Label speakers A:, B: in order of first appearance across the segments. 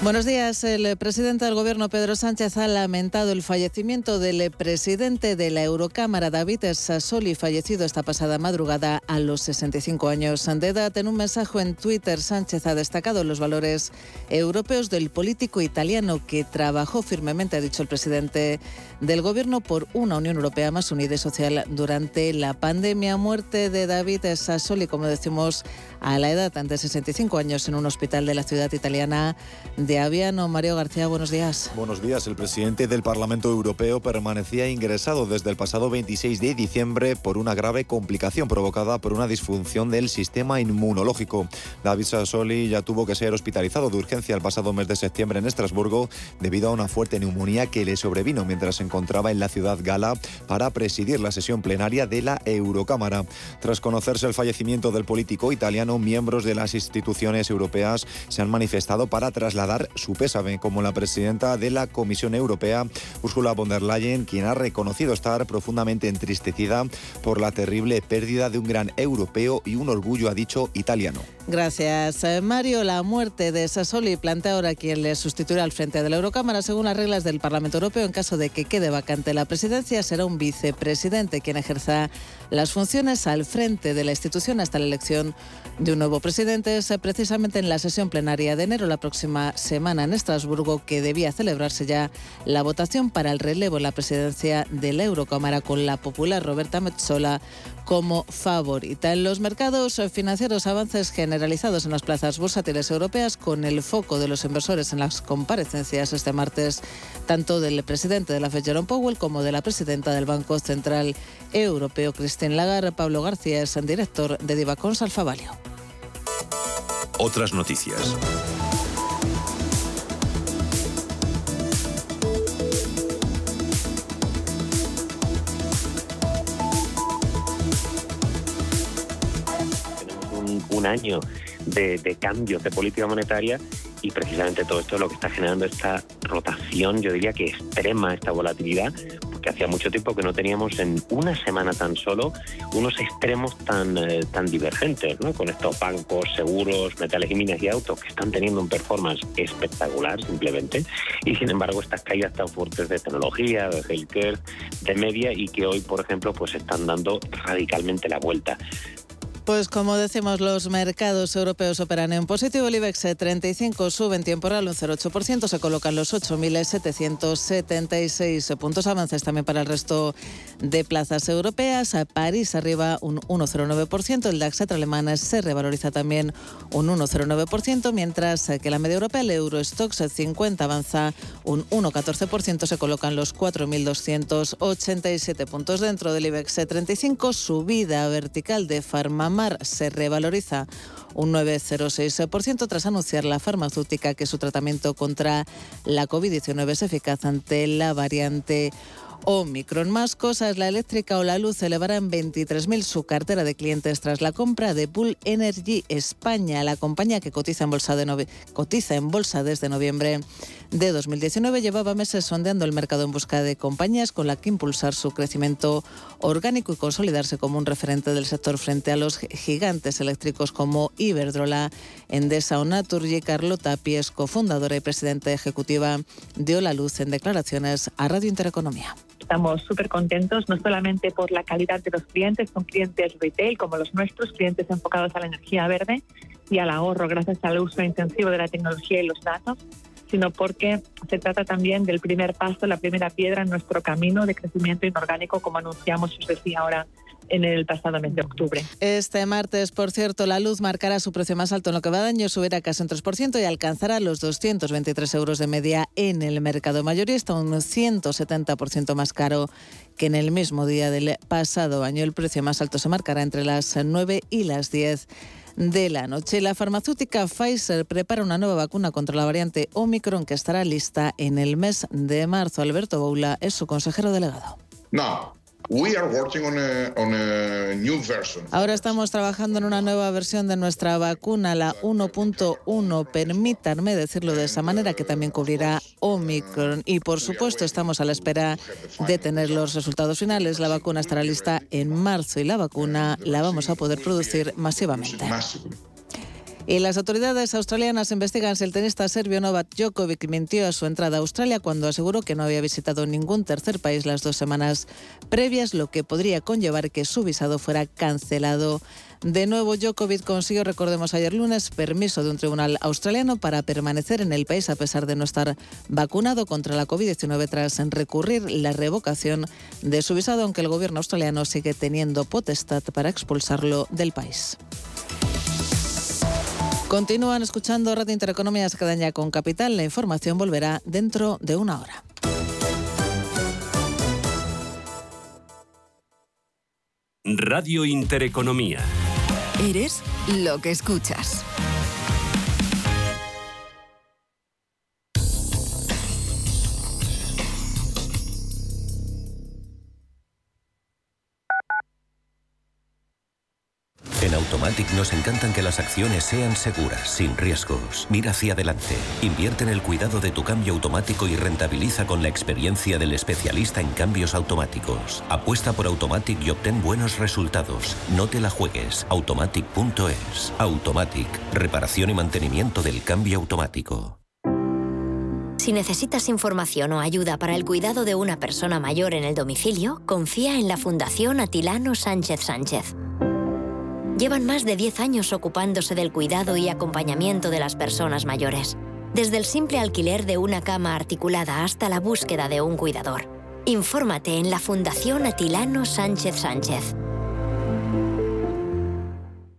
A: Buenos días. El presidente del Gobierno, Pedro Sánchez, ha lamentado el fallecimiento del presidente de la Eurocámara, David Sassoli, fallecido esta pasada madrugada a los 65 años de edad. En un mensaje en Twitter, Sánchez ha destacado los valores europeos del político italiano que trabajó firmemente, ha dicho el presidente del Gobierno, por una Unión Europea más unida y social durante la pandemia. Muerte de David Sassoli, como decimos, a la edad de 65 años en un hospital de la ciudad italiana de Aviano. Mario García, buenos días.
B: Buenos días. El presidente del Parlamento Europeo permanecía ingresado desde el pasado 26 de diciembre por una grave complicación provocada por una disfunción del sistema inmunológico. David Sassoli ya tuvo que ser hospitalizado de urgencia el pasado mes de septiembre en Estrasburgo debido a una fuerte neumonía que le sobrevino mientras se encontraba en la ciudad gala para presidir la sesión plenaria de la Eurocámara. Tras conocerse el fallecimiento del político italiano, miembros de las instituciones europeas se han manifestado para trasladar su pésame, como la presidenta de la Comisión Europea, Ursula von der Leyen, quien ha reconocido estar profundamente entristecida por la terrible pérdida de un gran europeo y un orgullo, ha dicho, italiano.
A: Gracias, eh, Mario. La muerte de Sassoli plantea ahora quien le sustituirá al frente de la Eurocámara. Según las reglas del Parlamento Europeo, en caso de que quede vacante la presidencia, será un vicepresidente quien ejerza las funciones al frente de la institución hasta la elección de un nuevo presidente. Es eh, precisamente en la sesión plenaria de enero la próxima semana en Estrasburgo que debía celebrarse ya la votación para el relevo en la presidencia de la Eurocámara con la popular Roberta Metzola como favorita. En los mercados financieros, avances generalizados en las plazas bursátiles europeas con el foco de los inversores en las comparecencias este martes, tanto del presidente de la Fed, Jerome Powell, como de la presidenta del Banco Central Europeo, Christine Lagarde. Pablo García es el director de Divacons Alfavalio.
C: Otras noticias.
D: Un año de, cambios de política monetaria y precisamente todo esto es lo que está generando esta rotación, yo diría que extrema, esta volatilidad, porque hacía mucho tiempo que no teníamos en una semana tan solo unos extremos tan, eh, tan divergentes, ¿no? con estos bancos, seguros, metales y minas y autos que están teniendo un performance espectacular simplemente, y sin embargo estas caídas tan fuertes de tecnología, de healthcare, de media y que hoy, por ejemplo, pues están dando radicalmente la vuelta.
A: Pues como decimos, los mercados europeos operan en positivo. El IBEX 35 sube en tiempo real un 0,8%, se colocan los 8.776 puntos. Avances también para el resto de plazas europeas. París arriba un 1,09%, el DAX alemán se revaloriza también un 1,09%, mientras que la media europea, el Eurostox 50 avanza un 1,14%, se colocan los 4.287 puntos. Dentro del IBEX 35, subida vertical de Farmamar se revaloriza un 9,06% tras anunciar la farmacéutica que su tratamiento contra la COVID-19 es eficaz ante la variante Omicron. Más cosas, la eléctrica o la luz elevará en 23.000 su cartera de clientes tras la compra de Bull Energy España, la compañía que cotiza en bolsa desde noviembre de 2019. Llevaba meses sondeando el mercado en busca de compañías con la que impulsar su crecimiento orgánico y consolidarse como un referente del sector frente a los gigantes eléctricos como Iberdrola, Endesa o Naturgy. Carlota Pies, cofundadora y presidenta ejecutiva, dio la luz en declaraciones a Radio Intereconomía.
E: Estamos súper contentos, no solamente por la calidad de los clientes, son clientes retail como los nuestros, clientes enfocados a la energía verde y al ahorro gracias al uso intensivo de la tecnología y los datos, sino porque se trata también del primer paso, la primera piedra en nuestro camino de crecimiento inorgánico, como anunciamos, os decía ahora, en el pasado mes de octubre.
A: Este martes, por cierto, la luz marcará su precio más alto en lo que va de año, subirá casi un 3% y alcanzará los 223 euros de media en el mercado mayorista, un 170% más caro que en el mismo día del pasado año. El precio más alto se marcará entre las 9 y las 10 de la noche. La farmacéutica Pfizer prepara una nueva vacuna contra la variante Omicron que estará lista en el mes de marzo. Alberto Boula es su consejero delegado.
F: No,
A: Ahora estamos trabajando en una nueva versión de nuestra vacuna, la 1.1. Permítanme decirlo de esa manera, que también cubrirá Omicron. Y por supuesto, estamos a la espera de tener los resultados finales. La vacuna estará lista en marzo y la vacuna la vamos a poder producir masivamente. Y las autoridades australianas investigan si el tenista serbio Novak Djokovic mintió a su entrada a Australia cuando aseguró que no había visitado ningún tercer país las dos semanas previas, lo que podría conllevar que su visado fuera cancelado. De nuevo, Djokovic consiguió, recordemos ayer lunes, permiso de un tribunal australiano para permanecer en el país a pesar de no estar vacunado contra la COVID-19 tras recurrir la revocación de su visado, aunque el gobierno australiano sigue teniendo potestad para expulsarlo del país. Continúan escuchando Radio Intereconomía Escadaña con Capital. La información volverá dentro de una hora.
C: Radio Intereconomía.
F: Eres lo que escuchas.
G: Nos encantan que las acciones sean seguras, sin riesgos. Mira hacia adelante. Invierte en el cuidado de tu cambio automático y rentabiliza con la experiencia del especialista en cambios automáticos. Apuesta por Automatic y obtén buenos resultados. No te la juegues. Automatic.es. Automatic. Reparación y mantenimiento del cambio automático.
H: Si necesitas información o ayuda para el cuidado de una persona mayor en el domicilio, confía en la Fundación Atilano Sánchez Sánchez. Llevan más de 10 años ocupándose del cuidado y acompañamiento de las personas mayores, desde el simple alquiler de una cama articulada hasta la búsqueda de un cuidador. Infórmate en la Fundación Atilano Sánchez Sánchez.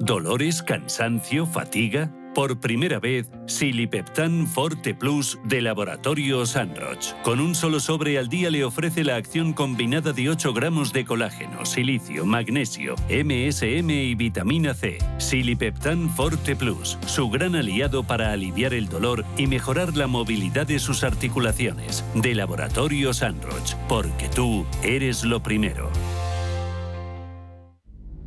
C: ¿Dolores, cansancio, fatiga? Por primera vez, Silipeptan Forte Plus de Laboratorio Sanroch. Con un solo sobre al día le ofrece la acción combinada de 8 gramos de colágeno, silicio, magnesio, MSM y vitamina C. Silipeptan Forte Plus, su gran aliado para aliviar el dolor y mejorar la movilidad de sus articulaciones. De Laboratorio Sanroch, porque tú eres lo primero.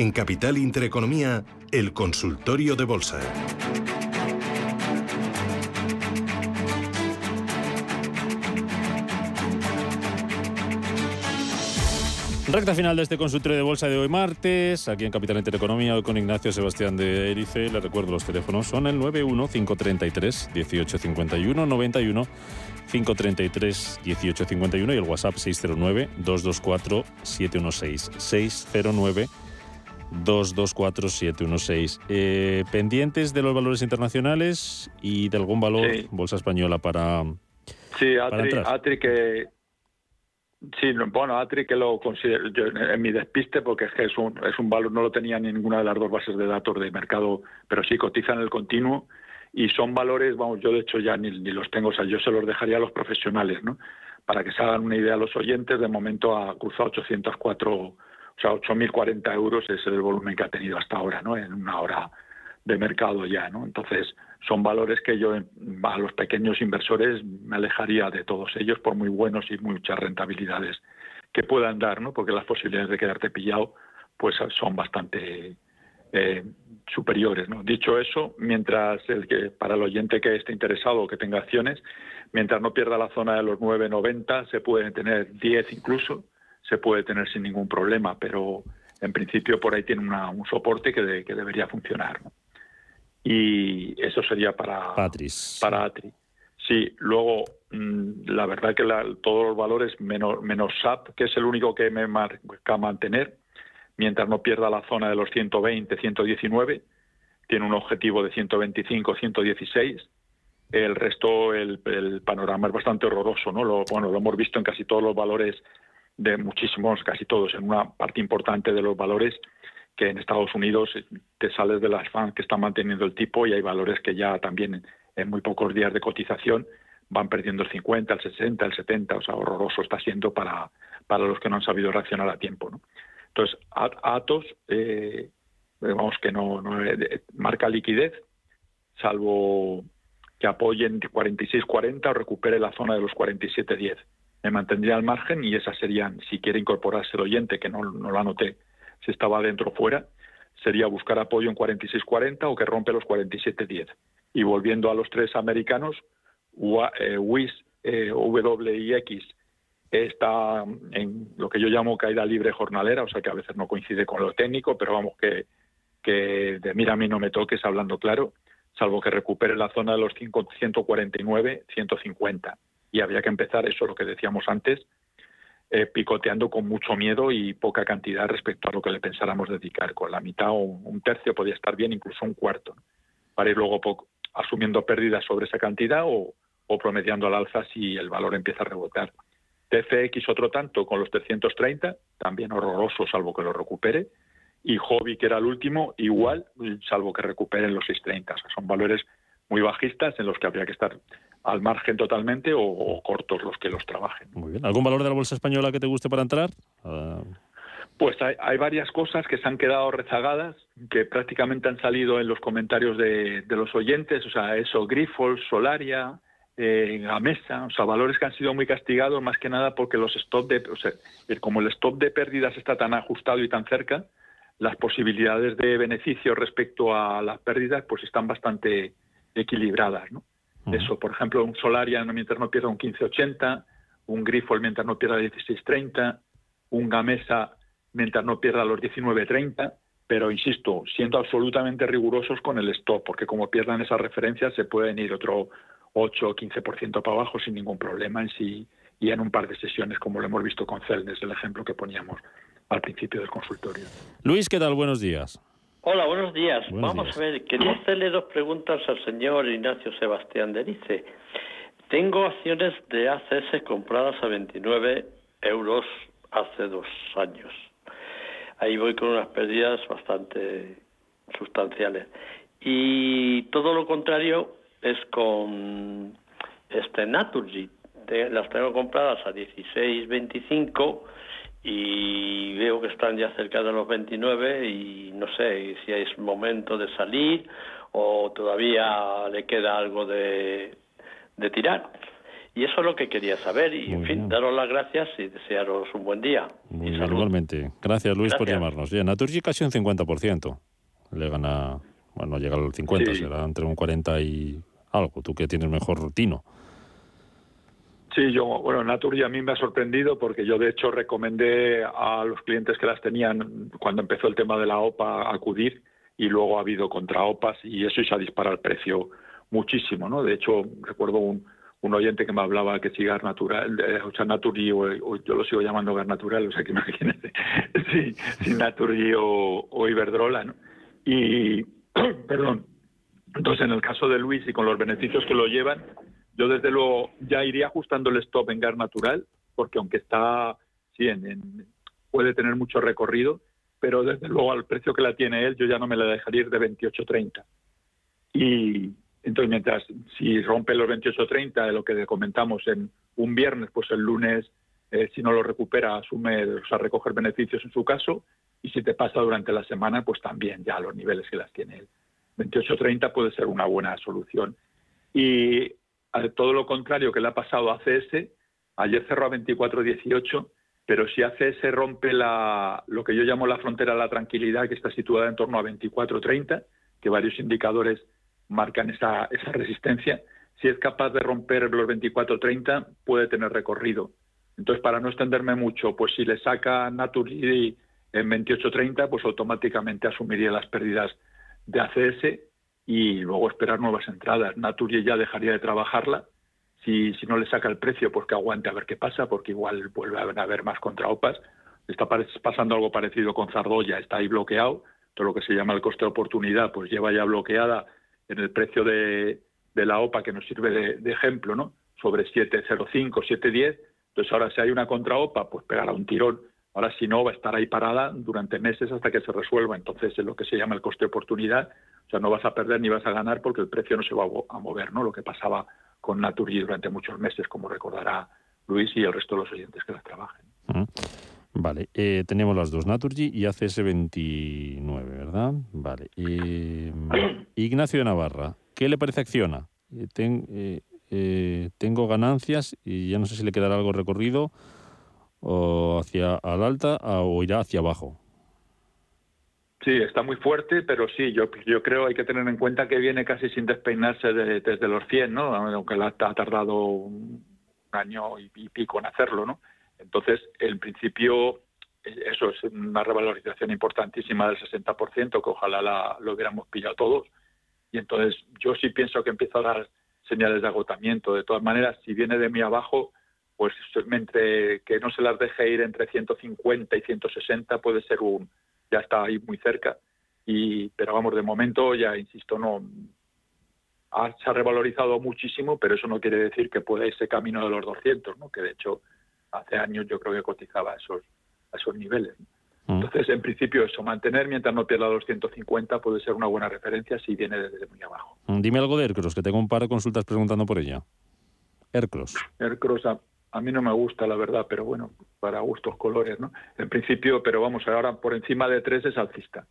I: En Capital Intereconomía, el consultorio de bolsa.
J: Recta final de este consultorio de bolsa de hoy martes, aquí en Capital Intereconomía, hoy con Ignacio Sebastián de Erice. Le recuerdo los teléfonos, son el 91 533 1851 91 533 1851 y el WhatsApp 609 224 716 609 224716. Eh, pendientes de los valores internacionales y de algún valor bolsa española para.
K: Sí, Atri, que. Sí, bueno, Atri que lo considero en mi despiste porque es que es un, es un valor, no lo tenía ni ninguna de las dos bases de datos de mercado, pero sí cotiza en el continuo y son valores, vamos, yo de hecho ya ni, ni los tengo, o sea, yo se los dejaría a los profesionales, ¿no? Para que se hagan una idea a los oyentes, de momento ha cruzado 804 o sea, 8.040 euros es el volumen que ha tenido hasta ahora, ¿no? En una hora de mercado ya, ¿no? Entonces, son valores que yo a los pequeños inversores me alejaría de todos ellos por muy buenos y muchas rentabilidades que puedan dar, ¿no? Porque las posibilidades de quedarte pillado pues son bastante eh, superiores, ¿no? Dicho eso, mientras el que para el oyente que esté interesado o que tenga acciones, mientras no pierda la zona de los 9.90 se pueden tener 10 incluso se puede tener sin ningún problema, pero en principio por ahí tiene un soporte que, debería funcionar. Y eso sería para, para Atri. Sí, luego mm, la verdad que todos los valores menos, menos SAP, que es el único que me marca mantener, mientras no pierda la zona de los 120, 119, tiene un objetivo de 125, 116. El resto, el, panorama es bastante horroroso, ¿no? Lo, bueno, lo hemos visto en casi todos los valores de muchísimos, casi todos, en una parte importante de los valores que en Estados Unidos te sales de las fans que están manteniendo el tipo y hay valores que ya también en muy pocos días de cotización van perdiendo el 50, el 60, el 70, o sea, horroroso está siendo para, para los que no han sabido reaccionar a tiempo. ¿no? Entonces, Atos, eh, vemos que no, eh, marca liquidez, salvo que apoyen 46-40 o recupere la zona de los 47-10. Me mantendría al margen y esas serían, si quiere incorporarse el oyente, que no, no lo anoté, si estaba dentro o fuera, sería buscar apoyo en 46-40 o que rompe los 47-10. Y volviendo a los tres americanos, WIS, eh, WIX está en lo que yo llamo caída libre jornalera, o sea que a veces no coincide con lo técnico, pero vamos que, que de mira a mí no me toques hablando claro, salvo que recupere la zona de los 149, 150. Y habría que empezar eso, lo que decíamos antes, eh, picoteando con mucho miedo y poca cantidad respecto a lo que le pensáramos dedicar. Con la mitad o un tercio podría estar bien, incluso un cuarto, para ir luego asumiendo pérdidas sobre esa cantidad o, promediando al alza si el valor empieza a rebotar. TFX otro tanto con los 330, también horroroso salvo que lo recupere, y Hobby, que era el último, igual, salvo que recuperen los 630. O sea, son valores muy bajistas en los que habría que estar al margen totalmente o, cortos los que los trabajen.
J: Muy bien. ¿Algún valor de la bolsa española que te guste para entrar? Ah.
K: Pues hay, varias cosas que se han quedado rezagadas, que prácticamente han salido en los comentarios de, de los oyentes, o sea, eso, Grifols, Solaria, eh, a mesa, o sea, valores que han sido muy castigados más que nada porque los stop de, o sea, como el stop de pérdidas está tan ajustado y tan cerca, las posibilidades de beneficio respecto a las pérdidas pues están bastante equilibradas, ¿no? Eso, por ejemplo, un Solaria mientras no pierda un 15.80, un Grifol mientras no pierda 16.30, un Gamesa mientras no pierda los 19.30, pero insisto, siendo absolutamente rigurosos con el stop, porque como pierdan esas referencias se pueden ir otro 8 o 15% para abajo sin ningún problema en sí y en un par de sesiones, como lo hemos visto con Celnes, el ejemplo que poníamos al principio del consultorio.
J: Luis, ¿qué tal? Buenos días.
L: Hola, buenos días. Vamos a ver, quería hacerle dos preguntas al señor Ignacio Sebastián Denice. Tengo acciones de ACS compradas a 29 euros hace dos años. Ahí voy con unas pérdidas bastante sustanciales. Y todo lo contrario es con este Naturgy. las tengo compradas a 16.25 y veo que están ya cerca de los 29 y no sé si es momento de salir o todavía le queda algo de, de tirar. Y eso es lo que quería saber. Y, en fin, daros las gracias y desearos un buen día.
J: Muy igualmente. Gracias, Luis, por llamarnos. Bien, Naturgy casi un 50%. Le gana, bueno, llega al 50, será entre un 40 y algo, tú que tienes mejor tino.
K: Sí, yo, bueno, Naturgy a mí me ha sorprendido porque yo de hecho recomendé a los clientes que las tenían cuando empezó el tema de la OPA acudir y luego ha habido contra OPAs y eso se ha disparado el precio muchísimo, ¿no? De hecho, recuerdo un, un oyente que me hablaba que si Gas Natural, eh, o sea, Naturgy, o, yo lo sigo llamando Gas Natural, o sea, que imagínese, si, si Naturgy o, o Iberdrola, ¿no? Y, perdón, entonces, en el caso de Luis y con los beneficios que lo llevan, yo desde luego ya iría ajustando el stop en gas natural, porque aunque está, sí, en, puede tener mucho recorrido, pero desde luego al precio que la tiene él, yo ya no me la dejaría ir de 28.30. Y entonces, mientras si rompe los 28.30 de lo que comentamos en un viernes, pues el lunes, eh, si no lo recupera, asume, o sea, recoger beneficios en su caso, y si te pasa durante la semana, pues también ya los niveles que las tiene él. 28.30 puede ser una buena solución. Y todo lo contrario que le ha pasado a ACS, ayer cerró a 24.18, pero si ACS rompe la, lo que yo llamo la frontera de la tranquilidad, que está situada en torno a 24.30, que varios indicadores marcan esa, esa resistencia, si es capaz de romper los 24.30, puede tener recorrido. Entonces, para no extenderme mucho, pues si le saca Naturgy en 28.30, pues automáticamente asumiría las pérdidas de ACS y luego esperar nuevas entradas. Naturgy ya dejaría de trabajarla. Si, si no le saca el precio, pues que aguante a ver qué pasa, porque igual vuelve a haber más contraopas. Está pasando algo parecido con Zardoya, está ahí bloqueado. Todo lo que se llama el coste de oportunidad, pues lleva ya bloqueada en el precio de, de la OPA, que nos sirve de, de ejemplo, ¿no? Sobre 7.05, 7.10. Entonces ahora si hay una contraopa, pues pegará un tirón Ahora, si no, va a estar ahí parada durante meses hasta que se resuelva. Entonces, es lo que se llama el coste de oportunidad. O sea, no vas a perder ni vas a ganar porque el precio no se va a mover, ¿no? Lo que pasaba con Naturgy durante muchos meses, como recordará Luis y el resto de los oyentes que las trabajen.
J: Vale, eh, tenemos las dos, Naturgy y ACS 29, ¿verdad? Vale. Ignacio de Navarra, ¿qué le parece Acciona? Eh, eh, tengo ganancias y ya no sé si le quedará algo recorrido o hacia al alta o irá hacia abajo.
K: Sí, está muy fuerte, pero sí, yo, yo creo hay que tener en cuenta que viene casi sin despeinarse desde los 100, ¿no? Aunque ha tardado un año y, pico en hacerlo, ¿no? Entonces, en principio, eso es una revalorización importantísima del 60%, que ojalá la, lo hubiéramos pillado todos. Y entonces, yo sí pienso que empieza a dar señales de agotamiento. De todas maneras, si viene de muy abajo, pues entre que no se las deje ir entre 150 y 160 puede ser un ya está ahí muy cerca. Y pero vamos de momento ya insisto no se ha revalorizado muchísimo pero eso no quiere decir que pueda irse camino de los 200 no que de hecho hace años yo creo que cotizaba a esos a esos niveles mm. entonces en principio eso mantener mientras no pierda los 150 puede ser una buena referencia si viene desde muy abajo.
J: Dime algo de Ercros que tengo un par de consultas preguntando por ella. Ercros
K: Ercros a mí no me gusta, la verdad, pero bueno, para gustos colores, ¿no? En principio, pero vamos, ahora por encima de tres es alcista,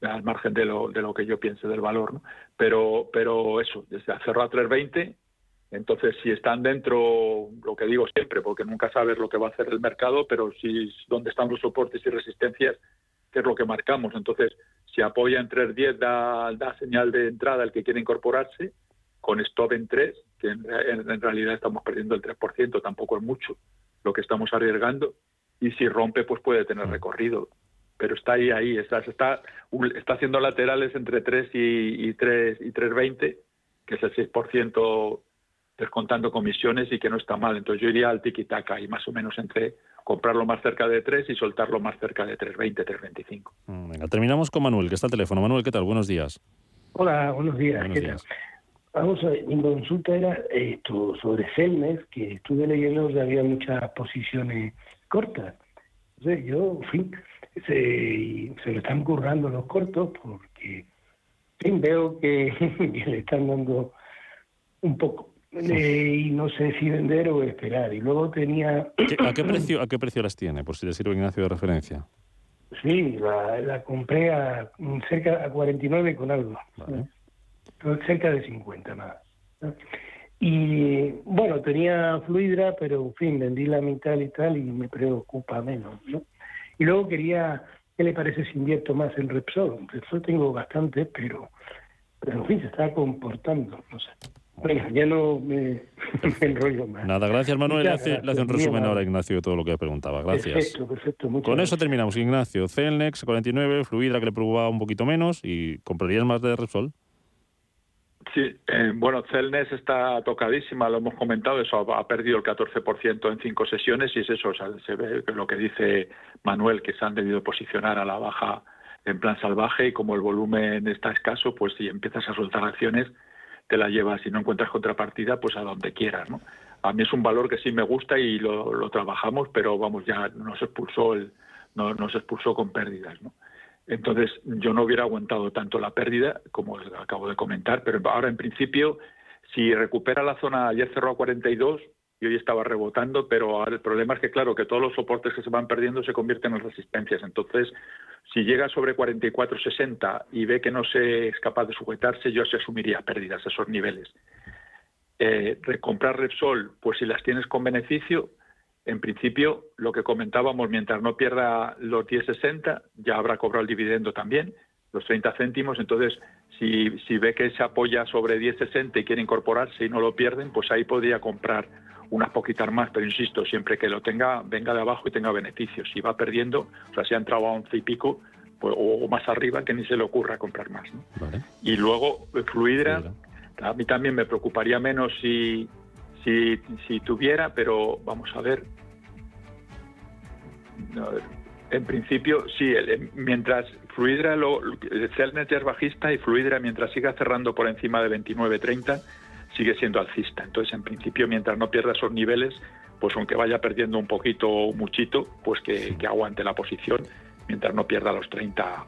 K: al margen de lo, de lo que yo piense del valor, ¿no? Pero, pero eso, desde cerró a 3.20, entonces si están dentro, lo que digo siempre, porque nunca sabes lo que va a hacer el mercado, pero si dónde están los soportes y resistencias, qué es lo que marcamos. Entonces, si apoya en 3.10 da, da señal de entrada el que quiere incorporarse, con stop en 3, que en, realidad estamos perdiendo el 3%, tampoco es mucho lo que estamos arriesgando, y si rompe, pues puede tener mm. recorrido. Pero está ahí, ahí, está, está, está haciendo laterales entre 3 y, y 3 y 3,20, que es el 6% descontando comisiones y que no está mal. Entonces yo iría al tiki-taka y más o menos entre comprarlo más cerca de 3 y soltarlo más cerca de 3,20, 3,25.
J: Mm, venga, terminamos con Manuel, que está al teléfono. Manuel, ¿qué tal? Buenos días.
M: Hola, buenos días. Buenos días. Vamos a ver, mi consulta era esto sobre Celnes, que estuve leyendo que había muchas posiciones cortas. Entonces yo, en fin, se, se lo están currando los cortos porque, fin, veo que, le están dando un poco. Eh, y no sé si vender o esperar. Y luego tenía...
J: ¿A qué precio, a qué precio las tiene, por si le sirve Ignacio de referencia?
M: Sí, la, la compré a cerca a 49 con algo. Vale cerca de 50 más. Y bueno, tenía Fluidra, pero en fin, vendí la mitad y tal y me preocupa menos. ¿no? Y luego quería, ¿qué le parece si invierto más en Repsol? Repsol tengo bastante, pero, pero en fin, se está comportando, no sé. Bueno, ya no me, enrollo más.
J: Nada, gracias Manuel. Le hace, un resumen ahora Ignacio de todo lo que preguntaba. Gracias.
M: Perfecto, perfecto.
J: Con eso terminamos, Ignacio. Celnex 49, Fluidra que le preocupaba un poquito menos y ¿comprarías más de Repsol?
K: Sí, eh, bueno, Celnes está tocadísima, lo hemos comentado, eso ha, perdido el 14% en cinco sesiones y es eso, se ve lo que dice Manuel, que se han debido posicionar a la baja en plan salvaje y como el volumen está escaso, pues si empiezas a soltar acciones, te la llevas, si no encuentras contrapartida, pues a donde quieras, ¿no? A mí es un valor que sí me gusta y lo, trabajamos, pero vamos, ya nos expulsó, el, no, nos expulsó con pérdidas, ¿no? Entonces, yo no hubiera aguantado tanto la pérdida, como acabo de comentar, pero ahora en principio, si recupera la zona, ayer cerró a 42 y hoy estaba rebotando, pero el problema es que, claro, que todos los soportes que se van perdiendo se convierten en resistencias. Entonces, si llega sobre 44.60 y ve que no se es capaz de sujetarse, yo se asumiría pérdidas a esos niveles. Eh, recomprar Repsol, pues si las tienes con beneficio, en principio, lo que comentábamos, mientras no pierda los 10,60, ya habrá cobrado el dividendo también, los 30 céntimos. Entonces, si, si ve que se apoya sobre 10,60 y quiere incorporarse y no lo pierden, pues ahí podría comprar unas poquitas más, pero insisto, siempre que lo tenga, venga de abajo y tenga beneficios. Si va perdiendo, o sea, si ha entrado a 11 y pico, pues, o, más arriba, que ni se le ocurra comprar más. Y luego, Fluidra, a mí también me preocuparía menos si, si, si tuviera, pero vamos a ver. En principio, sí, mientras Fluidra, lo, Celnet es bajista y Fluidra, mientras siga cerrando por encima de 29.30, sigue siendo alcista. Entonces, en principio, mientras no pierda esos niveles, pues aunque vaya perdiendo un poquito o muchito, pues que, aguante la posición mientras no pierda los 30,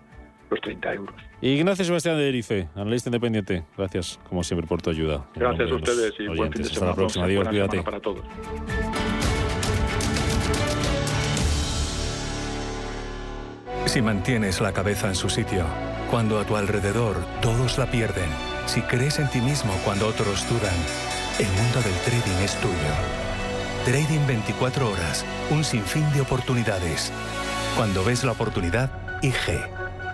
K: los 30 euros.
J: Ignacio Sebastián de Erice, analista independiente. Gracias, como siempre, por tu ayuda.
K: Gracias a ustedes y buen fin de semana.
J: Hasta la próxima. Adiós, cuídate.
K: Para todos.
N: Si mantienes la cabeza en su sitio, cuando a tu alrededor todos la pierden, si crees en ti mismo cuando otros dudan, el mundo del trading es tuyo. Trading 24 horas, un sinfín de oportunidades. Cuando ves la oportunidad, IG.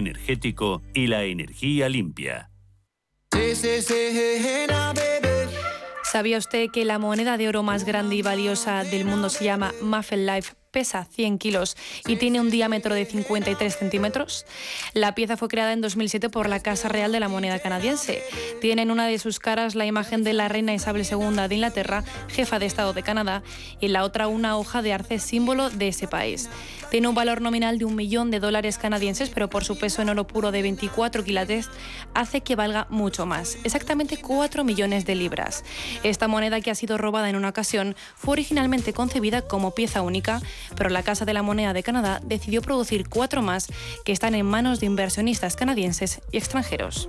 C: energético y la energía limpia.
O: ¿Sabía usted que la moneda de oro más grande y valiosa del mundo se llama Muffin Life pesa 100 kilos y tiene un diámetro de 53 centímetros. La pieza fue creada en 2007 por la Casa Real de la Moneda Canadiense. Tiene en una de sus caras la imagen de la reina Isabel II de Inglaterra, jefa de Estado de Canadá, y en la otra una hoja de arce símbolo de ese país. Tiene un valor nominal de un millón de dólares canadienses, pero por su peso en oro puro de 24 quilates hace que valga mucho más, exactamente 4 millones de libras. Esta moneda que ha sido robada en una ocasión fue originalmente concebida como pieza única pero la Casa de la Moneda de Canadá decidió producir cuatro más que están en manos de inversionistas canadienses y extranjeros.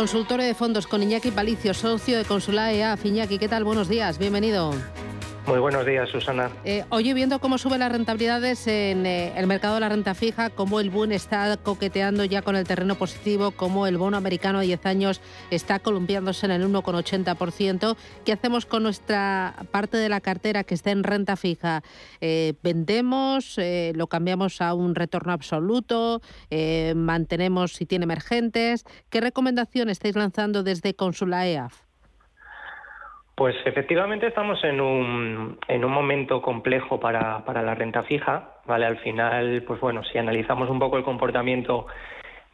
P: Consultorio de fondos con Iñaki Palicio, socio de Consulae EAF. Iñaki, ¿qué tal? Buenos días, bienvenido.
Q: Muy buenos días, Susana.
P: Eh, oye, viendo cómo suben las rentabilidades en eh, el mercado de la renta fija, cómo el Bund está coqueteando ya con el terreno positivo, cómo el bono americano a 10 años está columpiándose en el 1,80%, ¿qué hacemos con nuestra parte de la cartera que está en renta fija? Eh, ¿Vendemos? ¿Lo cambiamos a un retorno absoluto? ¿Mantenemos si tiene emergentes? ¿Qué recomendación estáis lanzando desde Consula EAF?
Q: Pues efectivamente estamos en un, en un momento complejo para, para la renta fija, ¿vale? Al final, pues bueno, si analizamos un poco el comportamiento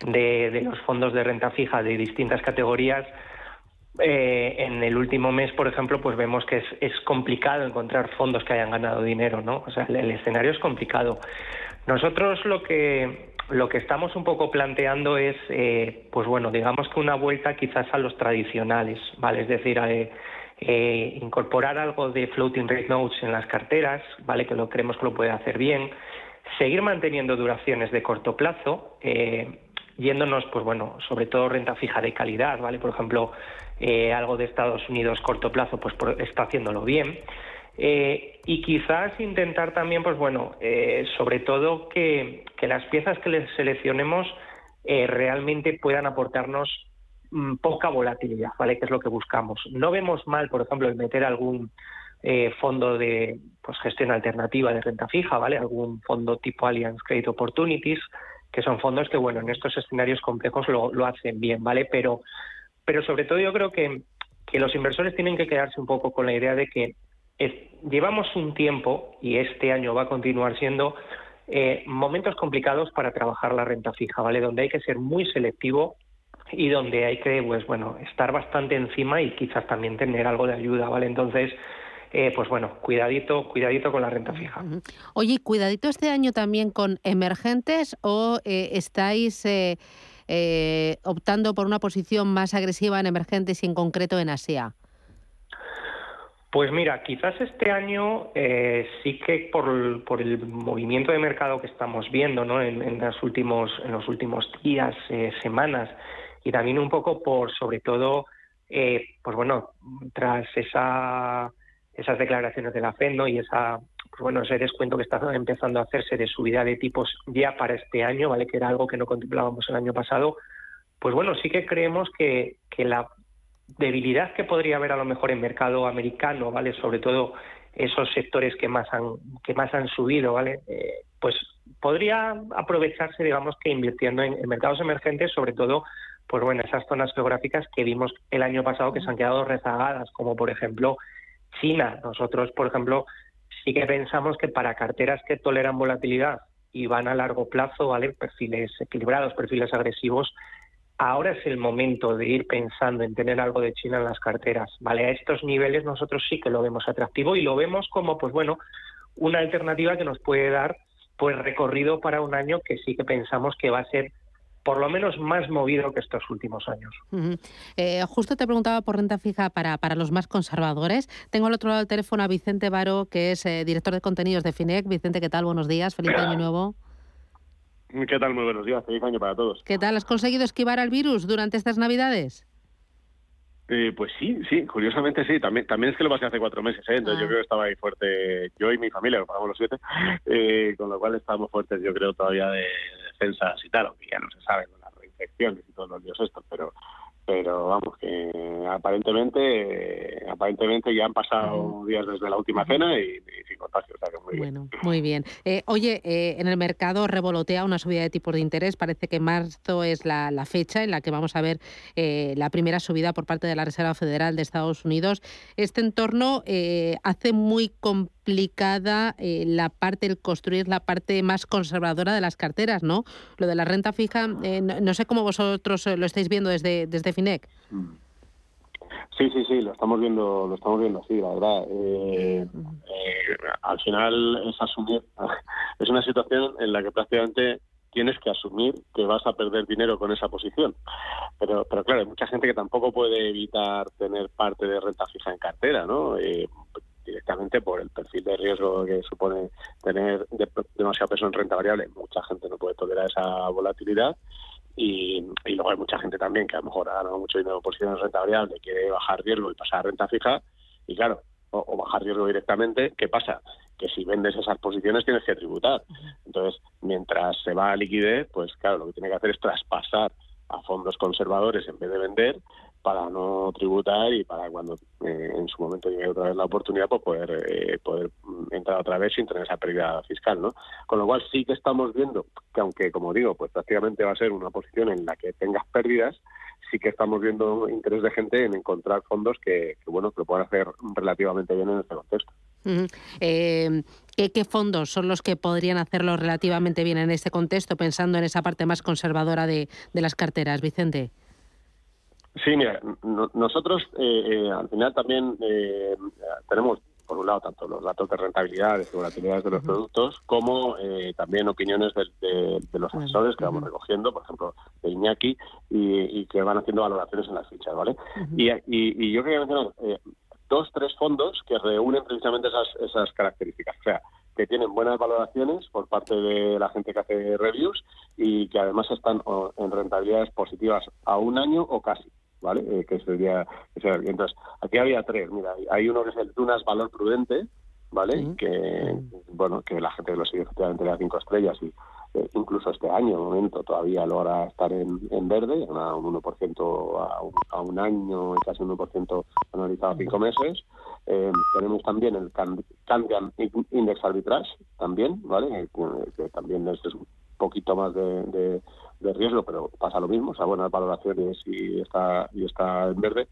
Q: de, de los fondos de renta fija de distintas categorías, eh, en el último mes, por ejemplo, pues vemos que es, es, complicado encontrar fondos que hayan ganado dinero, ¿no? O sea, el, escenario es complicado. Nosotros lo que lo que estamos un poco planteando es, eh, pues bueno, digamos que una vuelta quizás a los tradicionales, ¿vale? Es decir, a, eh, incorporar algo de floating rate notes en las carteras, ¿vale? Que lo creemos que lo puede hacer bien. seguir manteniendo duraciones de corto plazo, eh, yéndonos, pues bueno, sobre todo renta fija de calidad, ¿vale? Por ejemplo, eh, algo de Estados Unidos corto plazo, pues está haciéndolo bien. Y quizás intentar también, pues bueno, sobre todo que, que, las piezas que les seleccionemos realmente puedan aportarnos poca volatilidad, ¿vale? Que es lo que buscamos. No vemos mal, por ejemplo, el meter algún eh, fondo de pues, gestión alternativa de renta fija, ¿vale? Algún fondo tipo Allianz Credit Opportunities, que son fondos que, bueno, en estos escenarios complejos lo, lo hacen bien, ¿vale? Pero, pero sobre todo yo creo que, que los inversores tienen que quedarse un poco con la idea de que llevamos un tiempo, y este año va a continuar siendo, eh, momentos complicados para trabajar la renta fija, ¿vale? Donde hay que ser muy selectivo y donde hay que, pues bueno, estar bastante encima y quizás también tener algo de ayuda, ¿vale? Entonces, eh, pues bueno, cuidadito, cuidadito con la renta fija.
P: Oye, cuidadito este año también con emergentes o eh, estáis eh, optando por una posición más agresiva en emergentes y en concreto en Asia.
Q: Pues mira, quizás este año sí que por, el movimiento de mercado que estamos viendo ¿no? en, los últimos, en los últimos días, semanas, y también un poco por, sobre todo, pues bueno, tras esa esas declaraciones de la FED ¿no? y esa pues bueno ese descuento que está empezando a hacerse de subida de tipos ya para este año, ¿vale? que era algo que no contemplábamos el año pasado, pues bueno, sí que creemos que, que la debilidad que podría haber a lo mejor en mercado americano, ¿vale? Sobre todo esos sectores que más han que más han subido, ¿vale? Eh, pues podría aprovecharse, digamos, que invirtiendo en, en, mercados emergentes, sobre todo, pues bueno, esas zonas geográficas que vimos el año pasado que se han quedado rezagadas, como por ejemplo China. Nosotros, por ejemplo, sí que pensamos que para carteras que toleran volatilidad y van a largo plazo, ¿vale? Perfiles equilibrados, perfiles agresivos, ahora es el momento de ir pensando en tener algo de China en las carteras, ¿vale? A estos niveles nosotros sí que lo vemos atractivo y lo vemos como, pues bueno, una alternativa que nos puede dar pues recorrido para un año que sí que pensamos que va a ser por lo menos más movido que estos últimos años.
P: Eh, justo te preguntaba por renta fija para, para los más conservadores. Tengo al otro lado del teléfono a Vicente Baro, que es eh, director de contenidos de FINEC. Vicente, ¿qué tal? Buenos días, feliz año nuevo.
R: ¿Qué tal? Muy buenos días, feliz año para todos.
P: ¿Qué tal? ¿Has conseguido esquivar al virus durante estas Navidades?
R: Eh, pues sí, sí, curiosamente sí. También, también es que lo pasé hace cuatro meses, ¿eh? entonces yo ah. creo que estaba ahí fuerte, yo y mi familia, lo pagamos los siete, con lo cual estábamos fuertes, yo creo, todavía de, defensas y tal, aunque ya no se sabe con las reinfecciones y todos los dios estos, pero pero vamos que aparentemente aparentemente ya han pasado días desde la última cena y, sin contagio, o sea que muy
P: bueno, Muy bien. Eh, oye, eh, en el mercado revolotea una subida de tipos de interés. Parece que marzo es la, fecha en la que vamos a ver eh, la primera subida por parte de la Reserva Federal de Estados Unidos. Este entorno hace muy complicada la parte, el construir la parte más conservadora de las carteras, ¿no? Lo de la renta fija, no, sé cómo vosotros lo estáis viendo desde, desde FINEC.
R: Sí, sí, sí, lo estamos viendo, lo estamos viendo así, la verdad. Eh, eh, al final es asumir, es una situación en la que prácticamente tienes que asumir que vas a perder dinero con esa posición. Pero, pero claro, hay mucha gente que tampoco puede evitar tener parte de renta fija en cartera, ¿no? Eh, directamente por el perfil de riesgo que supone tener demasiado peso en renta variable. Mucha gente no puede tolerar esa volatilidad y, luego hay mucha gente también que a lo mejor ha ganado mucho dinero en posiciones renta variable, quiere bajar riesgo y pasar a renta fija, y claro, o, bajar riesgo directamente, ¿qué pasa? Que si vendes esas posiciones tienes que tributar. Entonces, mientras se va a liquidez, pues claro, lo que tiene que hacer es traspasar a fondos conservadores en vez de vender para no tributar y para cuando eh, en su momento llegue otra vez la oportunidad pues poder eh, poder entrar otra vez sin tener esa pérdida fiscal no con lo cual sí que estamos viendo que aunque como digo pues prácticamente va a ser una posición en la que tengas pérdidas sí que estamos viendo interés de gente en encontrar fondos que, bueno que lo puedan hacer relativamente bien en este contexto.
P: Eh, ¿qué, ¿Qué fondos son los que podrían hacerlo relativamente bien en este contexto, pensando en esa parte más conservadora de las carteras, Vicente?
R: Sí, mira, nosotros eh, eh, al final también eh, tenemos, por un lado, tanto los datos de rentabilidad, de volatilidad de los productos, como también opiniones de, los asesores que vamos recogiendo, por ejemplo, de Iñaki, y, que van haciendo valoraciones en las fichas, ¿vale? y, y, yo quería mencionar dos, tres fondos que reúnen precisamente esas, esas características. O sea, que tienen buenas valoraciones por parte de la gente que hace reviews y que además están en rentabilidades positivas a un año o casi. ¿Vale? Eh, que sería, entonces aquí había tres mira hay uno que es el Tunas Valor Prudente ¿vale? Que, bueno, que la gente lo sigue efectivamente de las cinco estrellas y eh, incluso este año, de momento, todavía logra estar en, en verde, a un 1% a un, a un año y casi un 1% analizado a cinco meses. Eh, tenemos también el Candian Index Arbitrage, también, ¿vale? Que, también es, un poquito más de, de, riesgo, pero pasa lo mismo, o sea, buenas valoraciones y está, y está en verde.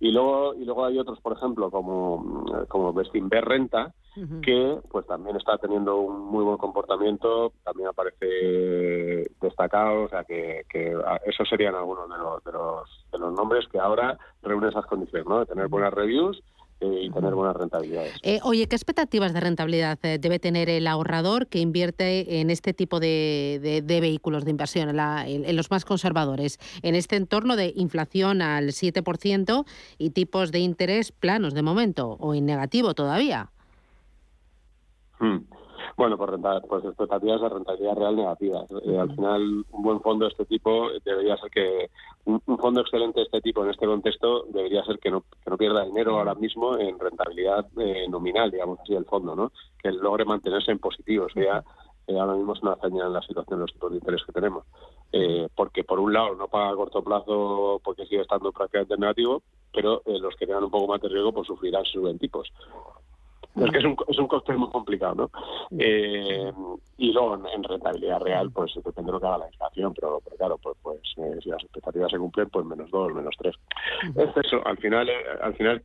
R: Y luego, y luego hay otros, por ejemplo, como, como Bestinver Renta, que pues también está teniendo un muy buen comportamiento, también aparece destacado, o sea que, que esos serían algunos de los, de los, de los nombres que ahora reúnen esas condiciones, ¿no? De tener buenas reviews y tener buenas rentabilidades.
P: Eh, oye, ¿qué expectativas de rentabilidad eh, debe tener el ahorrador que invierte en este tipo de, de, vehículos de inversión, en, en, los más conservadores, en este entorno de inflación al 7% y tipos de interés planos de momento o en negativo todavía?
R: Hmm. Bueno, por renta, pues expectativas de rentabilidad real negativas. Eh, al final, un buen fondo de este tipo debería ser que un, fondo excelente de este tipo en este contexto debería ser que no, que no pierda dinero ahora mismo en rentabilidad eh, nominal, digamos así, el fondo, ¿no? Que logre mantenerse en positivo. O sea, eh, ahora mismo es una hazaña en la situación de los tipos de interés que tenemos. porque por un lado no paga a corto plazo porque sigue estando prácticamente negativo, pero los que tengan un poco más de riesgo pues sufrirán sus tipos. Es que es un, es un coste muy complicado, ¿no? Eh, y luego en, rentabilidad real, pues depende de lo que haga la inflación, pero, claro, pues, pues eh, si las expectativas se cumplen, pues menos dos, menos tres. Es eso, al final, eh, al final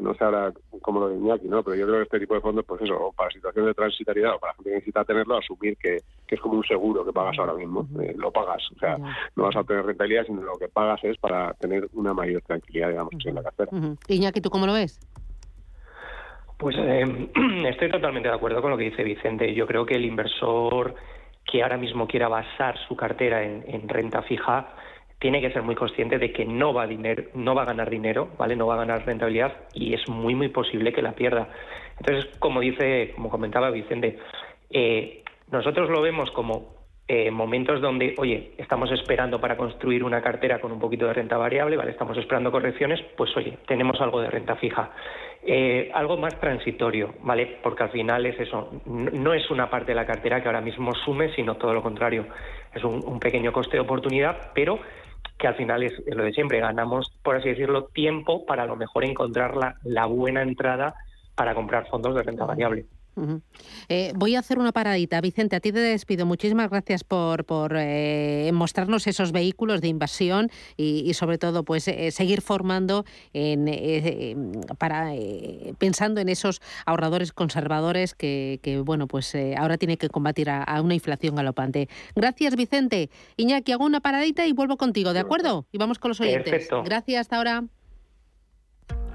R: no sé ahora cómo lo diría aquí, ¿no? Pero yo creo que este tipo de fondos, pues eso, o para situaciones de transitoriedad o para gente que necesita tenerlo, asumir que, que es como un seguro que pagas ahora mismo. lo pagas, o sea, no vas a tener rentabilidad, sino lo que pagas es para tener una mayor tranquilidad, digamos, en la cartera.
P: Iñaki, ¿tú cómo lo ves?
Q: Pues eh, estoy totalmente de acuerdo con lo que dice Vicente. Yo creo que el inversor que ahora mismo quiera basar su cartera en, renta fija tiene que ser muy consciente de que no va, a no va a ganar dinero, ¿vale? No va a ganar rentabilidad y es muy, muy posible que la pierda. Entonces, como dice, como comentaba Vicente, eh, nosotros lo vemos como eh, momentos donde, oye, estamos esperando para construir una cartera con un poquito de renta variable, ¿vale? Estamos esperando correcciones, pues oye, tenemos algo de renta fija. Eh, algo más transitorio, ¿vale? Porque al final es eso, no es una parte de la cartera que ahora mismo sume, sino todo lo contrario. Es un, pequeño coste de oportunidad, pero que al final es, lo de siempre, ganamos, por así decirlo, tiempo para a lo mejor encontrar la, la buena entrada para comprar fondos de renta variable.
P: Eh, voy a hacer una paradita. Vicente, a ti te despido. Muchísimas gracias por, por eh, mostrarnos esos vehículos de invasión y, sobre todo pues eh, seguir formando en, para pensando en esos ahorradores conservadores que, bueno pues ahora tiene que combatir a, a, una inflación galopante. Gracias, Vicente. Iñaki, hago una paradita y vuelvo contigo, ¿de acuerdo? Y vamos con los oyentes.
Q: Perfecto.
P: Gracias, hasta ahora.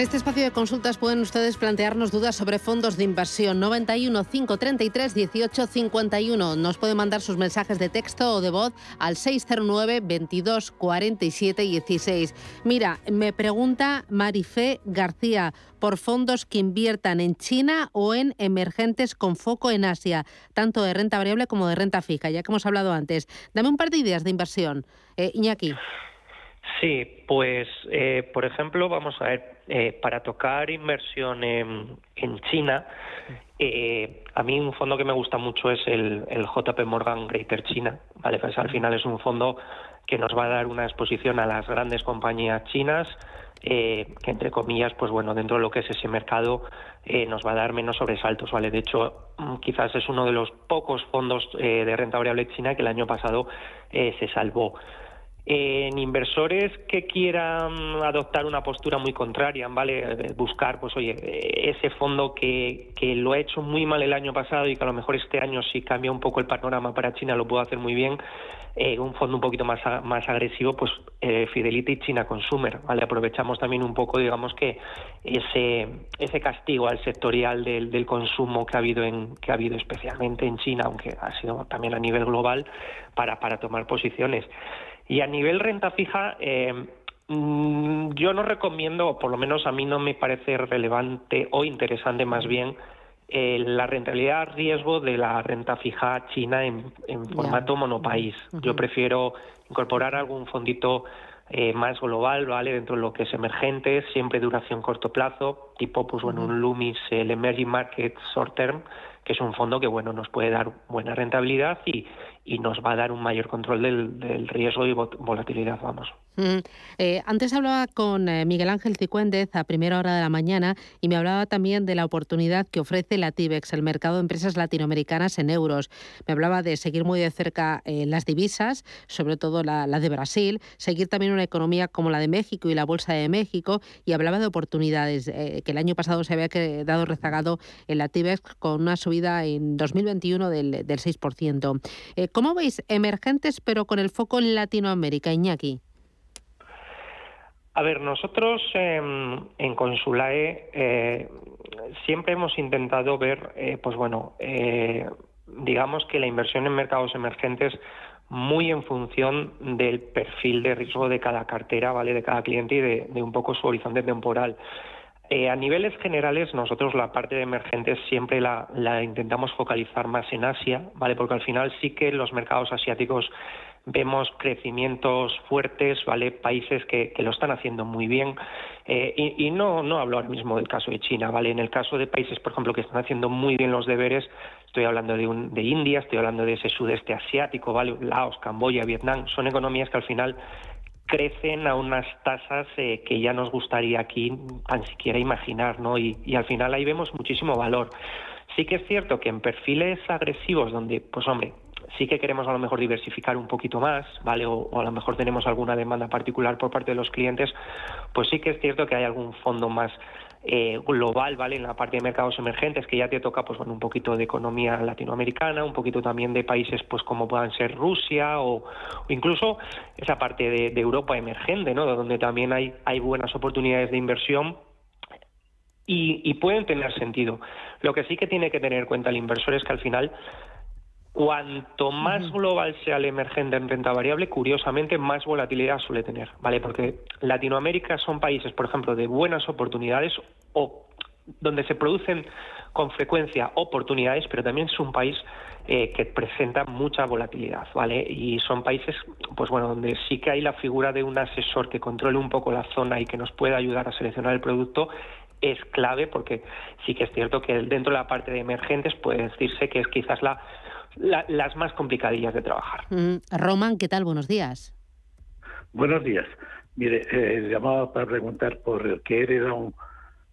P: En este espacio de consultas pueden ustedes plantearnos dudas sobre fondos de inversión 91 533 18 51. Nos pueden mandar sus mensajes de texto o de voz al 609 22 47 16. Mira, me pregunta Marifé García por fondos que inviertan en China o en emergentes con foco en Asia, tanto de renta variable como de renta fija, ya que hemos hablado antes. Dame un par de ideas de inversión. Eh, Iñaki.
Q: Sí, pues eh, por ejemplo, vamos a ver, eh, para tocar inversión en, China, eh, a mí un fondo que me gusta mucho es el, JP Morgan Greater China, ¿vale? Pues al final es un fondo que nos va a dar una exposición a las grandes compañías chinas, que entre comillas, pues bueno, dentro de lo que es ese mercado nos va a dar menos sobresaltos, ¿vale? De hecho, mm, quizás es uno de los pocos fondos de renta variable china que el año pasado se salvó en inversores que quieran adoptar una postura muy contraria, ¿vale? Eh, buscar, pues oye, ese fondo que, que lo ha hecho muy mal el año pasado y que a lo mejor este año si cambia un poco el panorama para China lo puede hacer muy bien, eh, un fondo un poquito más, más agresivo, pues eh, Fidelity China Consumer, ¿vale? Aprovechamos también un poco, digamos que ese, ese castigo al sectorial del, del consumo que ha habido en, que ha habido especialmente en China, aunque ha sido también a nivel global, para, para tomar posiciones. Y a nivel renta fija, eh, mm, yo no recomiendo, o por lo menos a mí no me parece relevante o interesante más bien, eh, la rentabilidad riesgo de la renta fija china en, formato monopaís. Yo prefiero incorporar algún fondito eh, más global, ¿vale? Dentro de lo que es emergente, siempre duración corto plazo, tipo, pues bueno, un Lumis, el Emerging Market Short Term, que es un fondo que, bueno, nos puede dar buena rentabilidad y, y nos va a dar un mayor control del, del riesgo y volatilidad, vamos.
P: Eh, antes hablaba con eh, Miguel Ángel Cicuéndez a primera hora de la mañana y me hablaba también de la oportunidad que ofrece la TIBEX, el mercado de empresas latinoamericanas en euros. Me hablaba de seguir muy de cerca eh, las divisas, sobre todo la, de Brasil, seguir también una economía como la de México y la Bolsa de México y hablaba de oportunidades que el año pasado se había quedado rezagado en la TIBEX con una subida en 2021 del, del 6%. ¿Cómo veis emergentes pero con el foco en Latinoamérica, Iñaki?
Q: A ver, nosotros en Consulae eh, siempre hemos intentado ver, eh, pues bueno, eh, digamos que la inversión en mercados emergentes muy en función del perfil de riesgo de cada cartera, ¿vale? De cada cliente y de, un poco su horizonte temporal. A niveles generales, nosotros la parte de emergentes siempre la, la, intentamos focalizar más en Asia, ¿vale? Porque al final sí que los mercados asiáticos vemos crecimientos fuertes, ¿vale? Países que, lo están haciendo muy bien. Eh, y, no, no hablo ahora mismo del caso de China, ¿vale? En el caso de países, por ejemplo, que están haciendo muy bien los deberes, estoy hablando de, un, de India, estoy hablando de ese sudeste asiático, ¿vale? Laos, Camboya, Vietnam, son economías que al final crecen a unas tasas eh, que ya nos gustaría aquí tan siquiera imaginar, ¿no? Y, y al final ahí vemos muchísimo valor. Sí que es cierto que en perfiles agresivos donde, pues hombre, sí que queremos a lo mejor diversificar un poquito más, ¿vale? O, a lo mejor tenemos alguna demanda particular por parte de los clientes, pues sí que es cierto que hay algún fondo más eh, global, ¿vale? En la parte de mercados emergentes, que ya te toca, pues bueno, un poquito de economía latinoamericana, un poquito también de países, pues como puedan ser Rusia o, incluso esa parte de, Europa emergente, ¿no? Donde también hay, hay buenas oportunidades de inversión y, y, pueden tener sentido. Lo que sí que tiene que tener en cuenta el inversor es que al final Cuanto más global sea el emergente en renta variable, curiosamente más volatilidad suele tener, ¿vale? Porque Latinoamérica son países, por ejemplo, de buenas oportunidades o donde se producen con frecuencia oportunidades, pero también es un país eh, que presenta mucha volatilidad, ¿vale? Y son países, pues bueno, donde sí que hay la figura de un asesor que controle un poco la zona y que nos pueda ayudar a seleccionar el producto es clave porque sí que es cierto que dentro de la parte de emergentes puede decirse que es quizás la las más complicadillas de trabajar.
P: Mm, Roman, ¿qué tal? Buenos días.
S: Buenos días. Mire, eh, llamaba para preguntar por qué heredado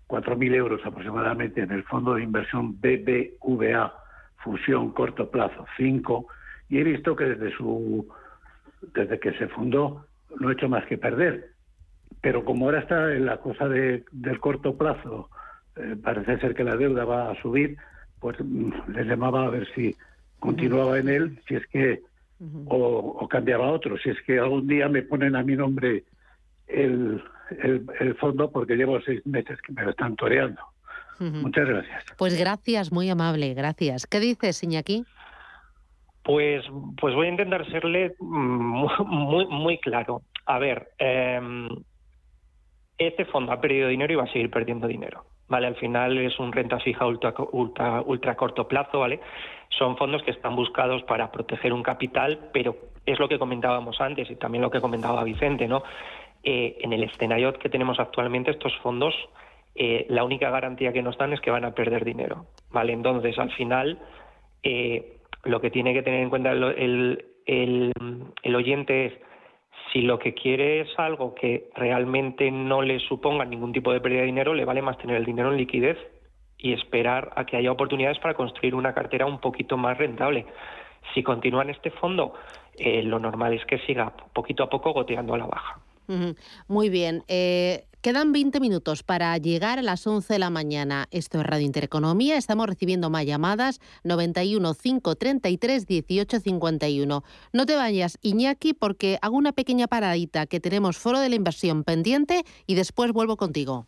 S: 4.000 euros aproximadamente en el fondo de inversión BBVA, fusión corto plazo 5, y he visto que desde su desde que se fundó no ha hecho más que perder. Pero como ahora está en la cosa de, del corto plazo, eh, parece ser que la deuda va a subir, pues mm, les llamaba a ver si continuaba en él, si es que, o, cambiaba a otro, si es que algún día me ponen a mi nombre el, el, fondo porque llevo seis meses que me lo están toreando. Muchas gracias.
P: Pues gracias, muy amable, gracias. ¿Qué dices, Iñaki?
Q: Pues, pues voy a intentar serle muy, muy claro. A ver, em, este fondo ha perdido dinero y va a seguir perdiendo dinero. ¿Vale? Al final es un renta fija ultra, ultra, ultra corto plazo, ¿vale? Son fondos que están buscados para proteger un capital, pero es lo que comentábamos antes y también lo que comentaba Vicente, ¿no? eh, en el escenario que tenemos actualmente, estos fondos, eh, la única garantía que nos dan es que van a perder dinero. ¿vale? Entonces, al final, eh, lo que tiene que tener en cuenta el, el, oyente es si lo que quiere es algo que realmente no le suponga ningún tipo de pérdida de dinero, le vale más tener el dinero en liquidez y esperar a que haya oportunidades para construir una cartera un poquito más rentable. Si continúa en este fondo, lo normal es que siga poquito a poco goteando a la baja.
P: Muy bien. Eh, quedan 20 minutos para llegar a las 11 de la mañana. Esto es Radio Intereconomía. Estamos recibiendo más llamadas. 91 533 1851. No te vayas, Iñaki, porque hago una pequeña paradita que tenemos foro de la inversión pendiente y después vuelvo contigo.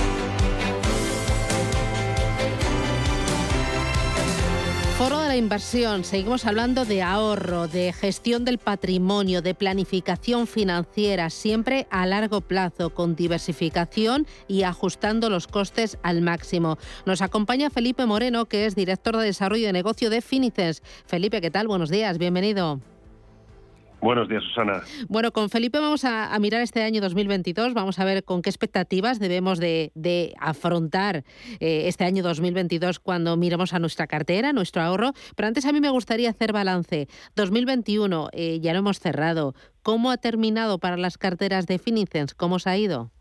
P: Inversión, seguimos hablando de ahorro, de gestión del patrimonio, de planificación financiera, siempre a largo plazo, con diversificación y ajustando los costes al máximo. Nos acompaña Felipe Moreno, que es director de desarrollo de negocio de Finicens. Felipe, ¿qué tal? Buenos días, bienvenido.
T: Buenos días, Susana.
P: Bueno, con Felipe vamos a, mirar este año 2022, vamos a ver con qué expectativas debemos de, afrontar eh, este año 2022 cuando miremos a nuestra cartera, nuestro ahorro. Pero antes a mí me gustaría hacer balance. 2021, eh, ya lo hemos cerrado. ¿Cómo ha terminado para las carteras de Finicens? ¿Cómo se ha ido?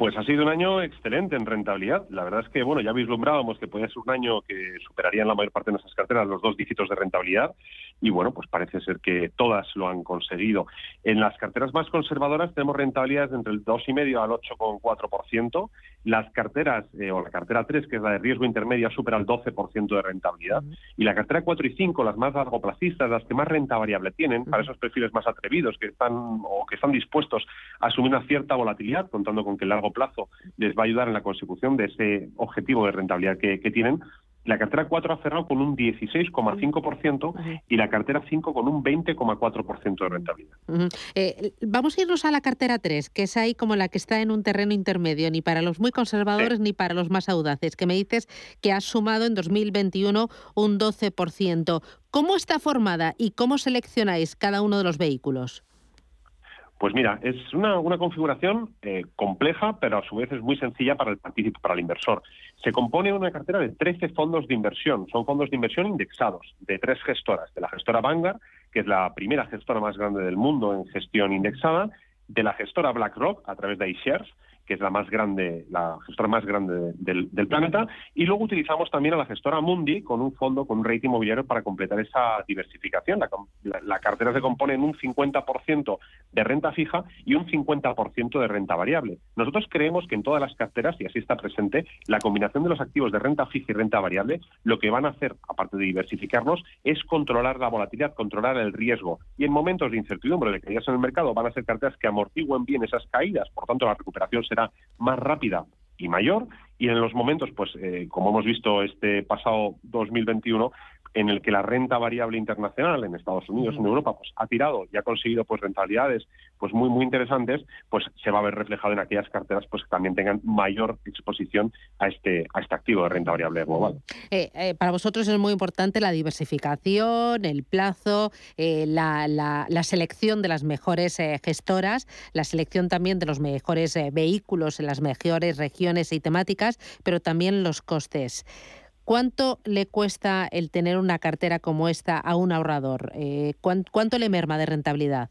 T: Pues ha sido un año excelente en rentabilidad. La verdad es que, bueno, ya vislumbrábamos que podía ser un año que superaría en la mayor parte de nuestras carteras los dos dígitos de rentabilidad y, bueno, pues parece ser que todas lo han conseguido. En las carteras más conservadoras tenemos rentabilidades entre el 2,5 al 8,4%. Las carteras, eh, o la cartera 3, que es la de riesgo intermedia, supera el 12% de rentabilidad. Y la cartera 4 y 5, las más largoplacistas, las que más renta variable tienen, para esos perfiles más atrevidos que están o que están dispuestos a asumir una cierta volatilidad, contando con que el largo plazo les va a ayudar en la consecución de ese objetivo de rentabilidad que, tienen. La cartera 4 ha cerrado con un 16,5% y la cartera 5 con un 20,4% de rentabilidad.
P: Eh, vamos a irnos a la cartera 3, que es ahí como la que está en un terreno intermedio, ni para los muy conservadores ni para los más audaces, que me dices que ha sumado en 2021 un 12%. ¿Cómo está formada y cómo seleccionáis cada uno de los vehículos?
T: Pues mira, es una, configuración eh, compleja, pero a su vez es muy sencilla para el partícipe, para el inversor. Se compone de una cartera de 13 fondos de inversión. Son fondos de inversión indexados de tres gestoras. De la gestora Vanguard, que es la primera gestora más grande del mundo en gestión indexada, de la gestora BlackRock a través de iShares, que es la más grande, la gestora más grande del, planeta, y luego utilizamos también a la gestora Mundi con un fondo, con un rating inmobiliario para completar esa diversificación. La, cartera se compone en un 50% de renta fija y un 50% de renta variable. Nosotros creemos que en todas las carteras, y así está presente, la combinación de los activos de renta fija y renta variable, lo que van a hacer, aparte de diversificarnos, es controlar la volatilidad, controlar el riesgo. Y en momentos de incertidumbre, de caídas en el mercado, van a ser carteras que amortiguen bien esas caídas, por tanto la recuperación será más rápida y mayor. Y en los momentos, pues eh, como hemos visto este pasado 2021, en el que la renta variable internacional en Estados Unidos, en Europa, pues ha tirado y ha conseguido pues rentabilidades pues muy muy interesantes, pues se va a ver reflejado en aquellas carteras pues que también tengan mayor exposición a este a este activo de renta variable global.
P: Eh, eh, para vosotros es muy importante la diversificación, el plazo, la, la, selección de las mejores gestoras, la selección también de los mejores vehículos en las mejores regiones y temáticas pero también los costes. ¿Cuánto le cuesta el tener una cartera como esta a un ahorrador? Eh, ¿Cuánto le merma de rentabilidad?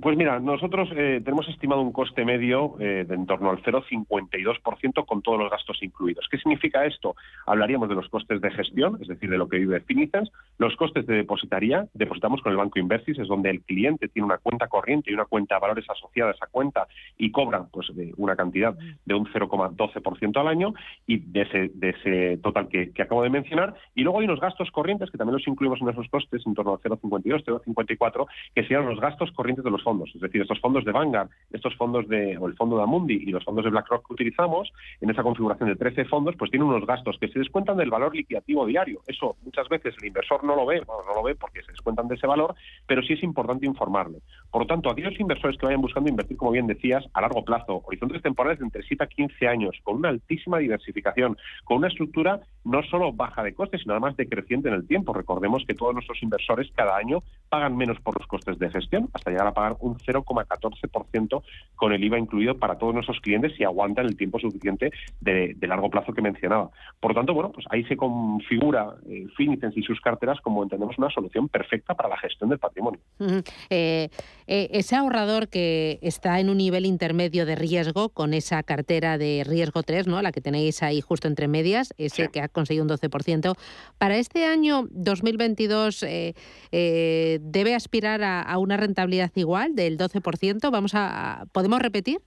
T: Pues mira, nosotros eh, tenemos estimado un coste medio eh, de en torno al 0,52% con todos los gastos incluidos. ¿Qué significa esto? Hablaríamos de los costes de gestión, es decir, de lo que vive Finicens, los costes de depositaría, depositamos con el Banco Inversis, es donde el cliente tiene una cuenta corriente y una cuenta de valores asociada a esa cuenta y cobran pues, una cantidad de un 0,12% al año y de ese, de ese total que, acabo de mencionar. Y luego hay unos gastos corrientes que también los incluimos en esos costes, en torno al 0,52, 0,54, que serían los gastos corrientes de los fondos, es decir, estos fondos de Vanguard, estos fondos de, o el fondo de Amundi y los fondos de BlackRock que utilizamos, en esa configuración de 13 fondos, pues tienen unos gastos que se descuentan del valor liquidativo diario. Eso muchas veces el inversor no lo ve, bueno, no lo ve porque se descuentan de ese valor, pero sí es importante informarle. Por lo tanto, aquellos inversores que vayan buscando invertir, como bien decías, a largo plazo, horizontes temporales de entre 7 a 15 años, con una altísima diversificación, con una estructura no solo baja de costes, sino además decreciente en el tiempo. Recordemos que todos nuestros inversores cada año pagan menos por los costes de gestión, hasta llegar a pagar un 0,14% con el IVA incluido para todos nuestros clientes y aguantan el tiempo suficiente de, largo plazo que mencionaba. Por lo tanto, bueno, pues ahí se configura eh, Finicens y sus carteras como entendemos una solución perfecta para la gestión del patrimonio.
P: Eh, eh, ese ahorrador que está en un nivel intermedio de riesgo con esa cartera de riesgo 3, ¿no? la que tenéis ahí justo entre medias, ese que ha conseguido un 12%, para este año 2022 debe aspirar a, una rentabilidad igual del 12%. Vamos a, ¿Podemos repetir?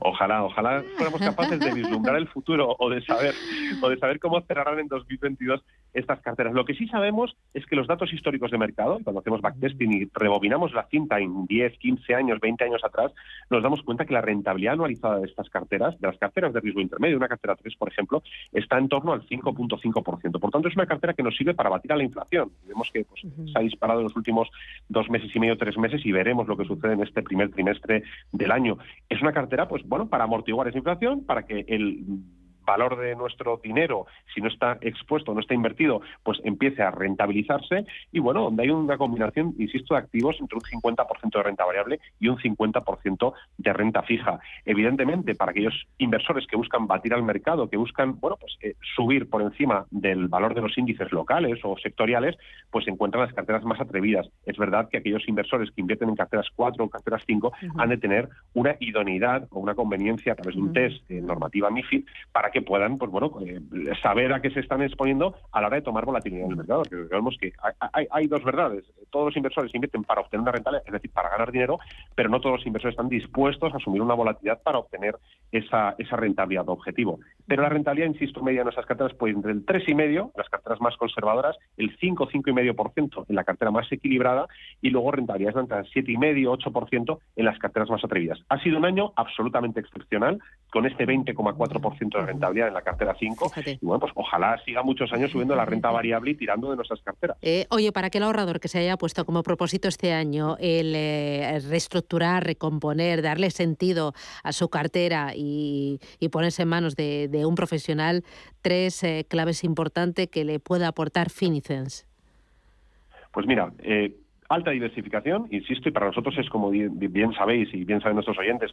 T: Ojalá, ojalá fuéramos capaces de vislumbrar el futuro o de saber o de saber cómo cerrarán en 2022 estas carteras. Lo que sí sabemos es que los datos históricos de mercado, cuando hacemos backtesting y rebobinamos la cinta en 10, 15 años, 20 años atrás, nos damos cuenta que la rentabilidad anualizada de estas carteras, de las carteras de riesgo intermedio, una cartera 3, por ejemplo, está en torno al 5.5%. Por tanto, es una cartera que nos sirve para batir a la inflación. Vemos que pues, se ha disparado en los últimos dos meses y medio, tres meses y veremos lo que sucede en este primer trimestre del año. Es una cartera, pues bueno, para amortiguar esa inflación, para que el valor de nuestro dinero, si no está expuesto, no está invertido, pues empiece a rentabilizarse y bueno, donde hay una combinación, insisto, de activos entre un 50% de renta variable y un 50% de renta fija. Evidentemente, para aquellos inversores que buscan batir al mercado, que buscan, bueno, pues eh, subir por encima del valor de los índices locales o sectoriales, pues encuentran las carteras más atrevidas. Es verdad que aquellos inversores que invierten en carteras 4 o carteras 5 han de tener una idoneidad o una conveniencia a través de un test de normativa MIFID para que que puedan, pues bueno, eh, saber a qué se están exponiendo a la hora de tomar volatilidad en el mercado. Que vemos que hay, dos verdades. Todos los inversores invierten para obtener una rentabilidad, es decir, para ganar dinero, pero no todos los inversores están dispuestos a asumir una volatilidad para obtener esa, esa rentabilidad objetivo. Pero la rentabilidad, insisto, media en nuestras carteras puede entre el 3,5, las carteras más conservadoras, el 5, 5,5% en la cartera más equilibrada y luego rentabilidades entre el 7,5, 8% en las carteras más atrevidas. Ha sido un año absolutamente excepcional, con este 20,4% de rentabilidad en la cartera 5. Y bueno, pues ojalá siga muchos años subiendo la renta variable y tirando de nuestras carteras.
P: Eh, oye, para que el ahorrador que se haya puesto como propósito este año el eh, reestructurar, recomponer, darle sentido a su cartera y, ponerse en manos de, un profesional, tres eh, claves importantes que le pueda aportar Finicens.
T: Pues mira, alta diversificación, insisto, y para nosotros es, como bien, sabéis y bien saben nuestros oyentes,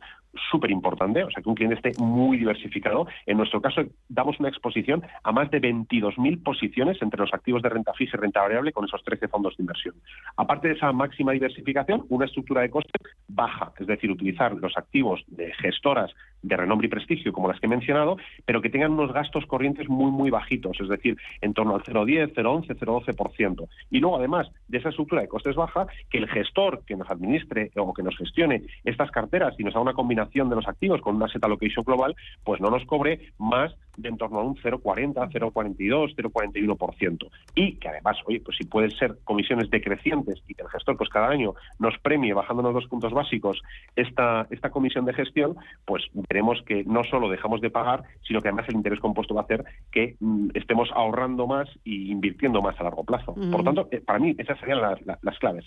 T: súper importante, o sea, que un cliente esté muy diversificado. En nuestro caso, damos una exposición a más de 22.000 posiciones entre los activos de renta fija y renta variable con esos 13 fondos de inversión. Aparte de esa máxima diversificación, una estructura de costes baja, es decir, utilizar los activos de gestoras de renombre y prestigio, como las que he mencionado, pero que tengan unos gastos corrientes muy, muy bajitos, es decir, en torno al 0,10, 0,11, 0,12%. Y luego, además de esa estructura de costes baja, que el gestor que nos administre o que nos gestione estas carteras y nos haga una combinación de los activos con una set allocation global, pues no nos cobre más de en torno a un 0,40, 0,42, 0,41%. Y que además, oye, pues si pueden ser comisiones decrecientes y que el gestor pues cada año nos premie bajándonos dos puntos básicos esta, esta comisión de gestión, pues veremos que no solo dejamos de pagar, sino que además el interés compuesto va a hacer que mm, estemos ahorrando más y invirtiendo más a largo plazo. Por lo tanto, eh, para mí esas serían las, claves.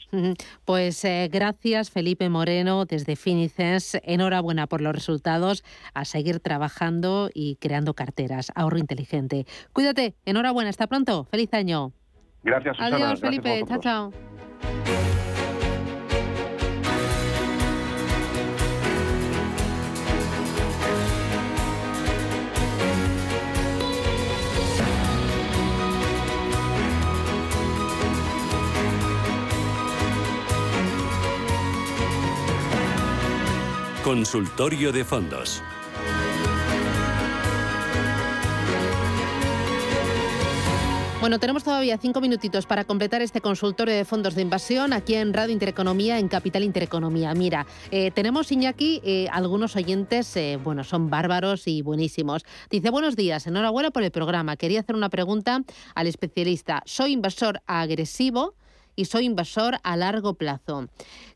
P: Pues eh, gracias, Felipe Moreno, desde Finicens. Enhorabuena por los resultados, a seguir trabajando y creando carteras. Ahorro inteligente. Cuídate, enhorabuena, hasta pronto. Feliz año.
T: Gracias, Susana.
P: Adiós, Felipe. Chao, chao.
C: Consultorio de Fondos.
P: Bueno, tenemos todavía cinco minutitos para completar este consultorio de fondos de inversión aquí en Radio Intereconomía, en Capital Intereconomía. Mira, eh, tenemos, Iñaki, eh, algunos oyentes, eh, bueno, son bárbaros y buenísimos. Dice, buenos días, enhorabuena por el programa. Quería hacer una pregunta al especialista. Soy inversor agresivo y soy inversor a largo plazo.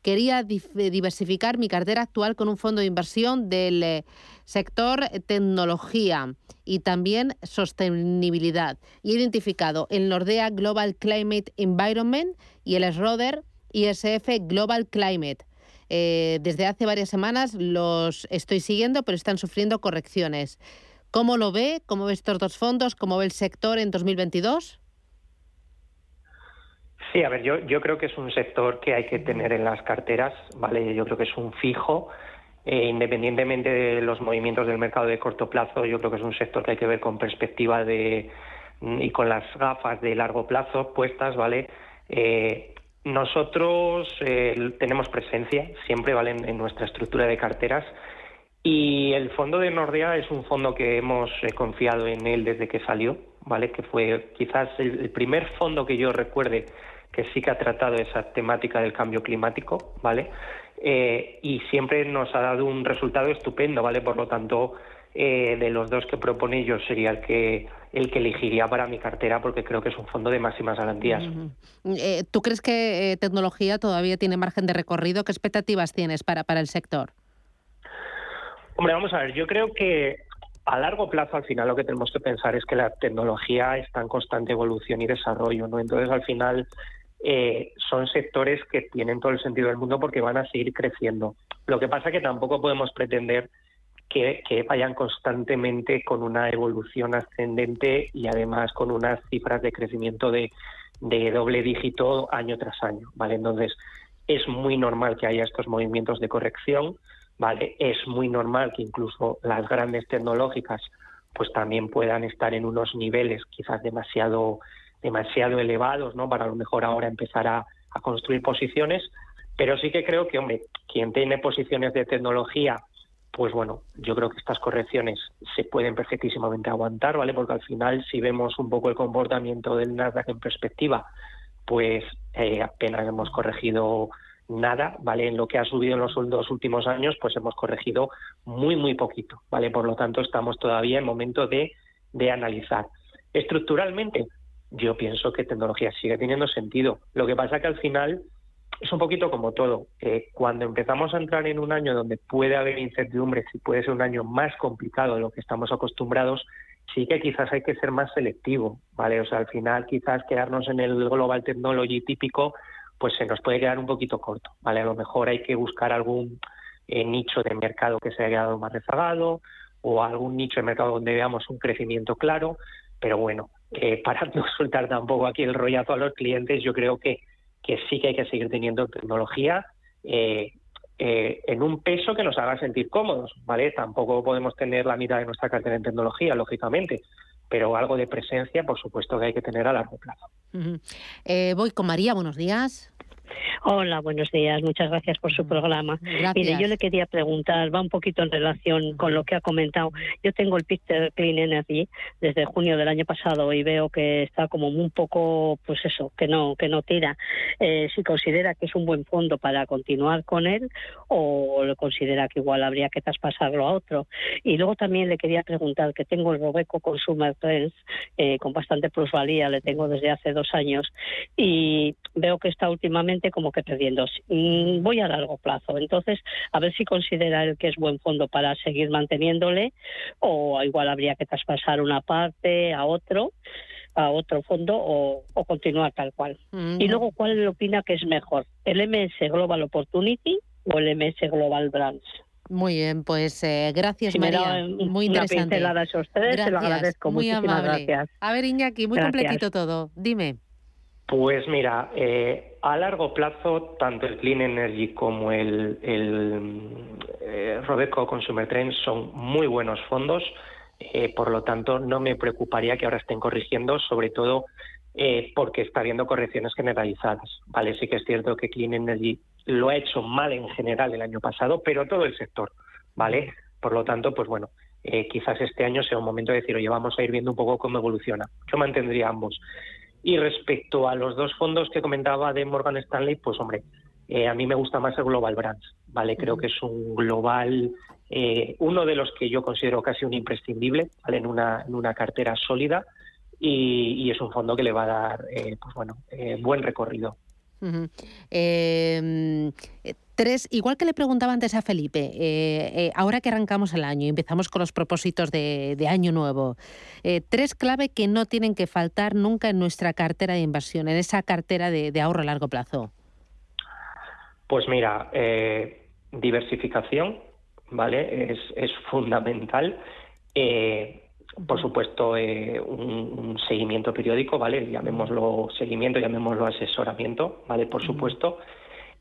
P: Quería diversificar mi cartera actual con un fondo de inversión del sector tecnología y también sostenibilidad. Y he identificado el Nordea Global Climate Environment y el Schroeder ISF Global Climate. Eh, desde hace varias semanas los estoy siguiendo, pero están sufriendo correcciones. ¿Cómo lo ve? ¿Cómo ve estos dos fondos? ¿Cómo ve el sector en 2022?
Q: Sí, a ver, yo, yo creo que es un sector que hay que tener en las carteras, ¿vale? Yo creo que es un fijo eh, independientemente de los movimientos del mercado de corto plazo, yo creo que es un sector que hay que ver con perspectiva de y con las gafas de largo plazo puestas, ¿vale? Eh, nosotros eh, tenemos presencia siempre, ¿vale? En, nuestra estructura de carteras y el fondo de Nordea es un fondo que hemos confiado en él desde que salió, ¿vale? Que fue quizás el primer fondo que yo recuerde que sí que ha tratado esa temática del cambio climático, ¿vale? Eh, y siempre nos ha dado un resultado estupendo, ¿vale? Por lo tanto, eh, de los dos que propone yo sería el que el que elegiría para mi cartera porque creo que es un fondo de máximas garantías.
P: Eh, ¿Tú crees que tecnología todavía tiene margen de recorrido? ¿Qué expectativas tienes para, para el sector?
Q: Hombre, vamos a ver, yo creo que a largo plazo al final lo que tenemos que pensar es que la tecnología está en constante evolución y desarrollo, ¿no? Entonces al final eh, son sectores que tienen todo el sentido del mundo porque van a seguir creciendo. Lo que pasa es que tampoco podemos pretender que, vayan constantemente con una evolución ascendente y además con unas cifras de crecimiento de, de doble dígito año tras año, ¿vale? Entonces, es muy normal que haya estos movimientos de corrección, ¿vale? Es muy normal que incluso las grandes tecnológicas pues también puedan estar en unos niveles quizás demasiado demasiado elevados, ¿no? Para a lo mejor ahora empezar a, construir posiciones, pero sí que creo que, hombre, quien tiene posiciones de tecnología, pues bueno, yo creo que estas correcciones se pueden perfectísimamente aguantar, ¿vale? Porque al final, si vemos un poco el comportamiento del Nasdaq en perspectiva, pues eh, apenas hemos corregido nada, ¿vale? En lo que ha subido en los dos últimos años, pues hemos corregido muy, muy poquito, ¿vale? Por lo tanto, estamos todavía en momento de, de analizar. Estructuralmente, yo pienso que tecnología sigue teniendo sentido. Lo que pasa que al final es un poquito como todo. cuando empezamos a entrar en un año donde puede haber incertidumbre, si puede ser un año más complicado de lo que estamos acostumbrados, sí que quizás hay que ser más selectivo, ¿vale? O sea, al final quizás quedarnos en el global technology típico, pues se nos puede quedar un poquito corto, ¿vale? A lo mejor hay que buscar algún eh, nicho de mercado que se haya quedado más rezagado o algún nicho de mercado donde veamos un crecimiento claro, pero bueno, eh, para no soltar tampoco aquí el rollazo a los clientes, yo creo que, que sí que hay que seguir teniendo tecnología eh, eh, en un peso que nos haga sentir cómodos, ¿vale? Tampoco podemos tener la mitad de nuestra cartera en tecnología, lógicamente, pero algo de presencia, por supuesto que hay que tener a largo plazo.
P: voy con María, buenos días.
U: Hola, buenos días. Muchas gracias por su programa. Mire, yo le quería preguntar, va un poquito en relación con lo que ha comentado. Yo tengo el Picture Clean Energy desde junio del año pasado y veo que está como un poco, pues eso, que no que no tira. Eh, si considera que es un buen fondo para continuar con él o le considera que igual habría que traspasarlo a otro. Y luego también le quería preguntar que tengo el Robeco Consumer Trends eh, con bastante plusvalía, le tengo desde hace dos años y veo que está últimamente como que perdiendo. Mm, voy a largo plazo. Entonces, a ver si considera el que es buen fondo para seguir manteniéndole o igual habría que traspasar una parte a otro a otro fondo o, continuar tal cual. Mm. Y luego, ¿cuál opina que es mejor? ¿El MS Global Opportunity o el MS Global Brands?
P: Muy bien, pues eh, gracias María. muy interesante.
U: Una a se lo agradezco. Muy Muchísimas gracias.
P: A ver, Iñaki, muy completito todo. Dime.
Q: Pues mira, eh, a largo plazo, tanto el Clean Energy como el, eh, Robeco Consumer Trends son muy buenos fondos, eh, por lo tanto no me preocuparía que ahora estén corrigiendo, sobre todo porque está habiendo correcciones generalizadas. Vale, sí que es cierto que Clean Energy lo ha hecho mal en general el año pasado, pero todo el sector, ¿vale? Por lo tanto, pues bueno, eh, quizás este año sea un momento de decir, oye, vamos a ir viendo un poco cómo evoluciona. Yo mantendría ambos. Y respecto a los dos fondos que comentaba de Morgan Stanley, pues hombre, eh, a mí me gusta más el Global Brands, ¿vale? Creo que es un global, eh, uno de los que yo considero casi un imprescindible, ¿vale? En una, en una cartera sólida y, es un fondo que le va a dar, pues bueno, buen recorrido.
P: Tres, igual que le preguntaba antes a Felipe, eh, eh, ahora que arrancamos el año y empezamos con los propósitos de, año nuevo, eh, tres clave que no tienen que faltar nunca en nuestra cartera de inversión, en esa cartera de, ahorro a largo plazo.
Q: Pues mira, diversificación, ¿vale? Es, fundamental. Por supuesto, un, seguimiento periódico, ¿vale? Llamémoslo seguimiento, llamémoslo asesoramiento, ¿vale? Por supuesto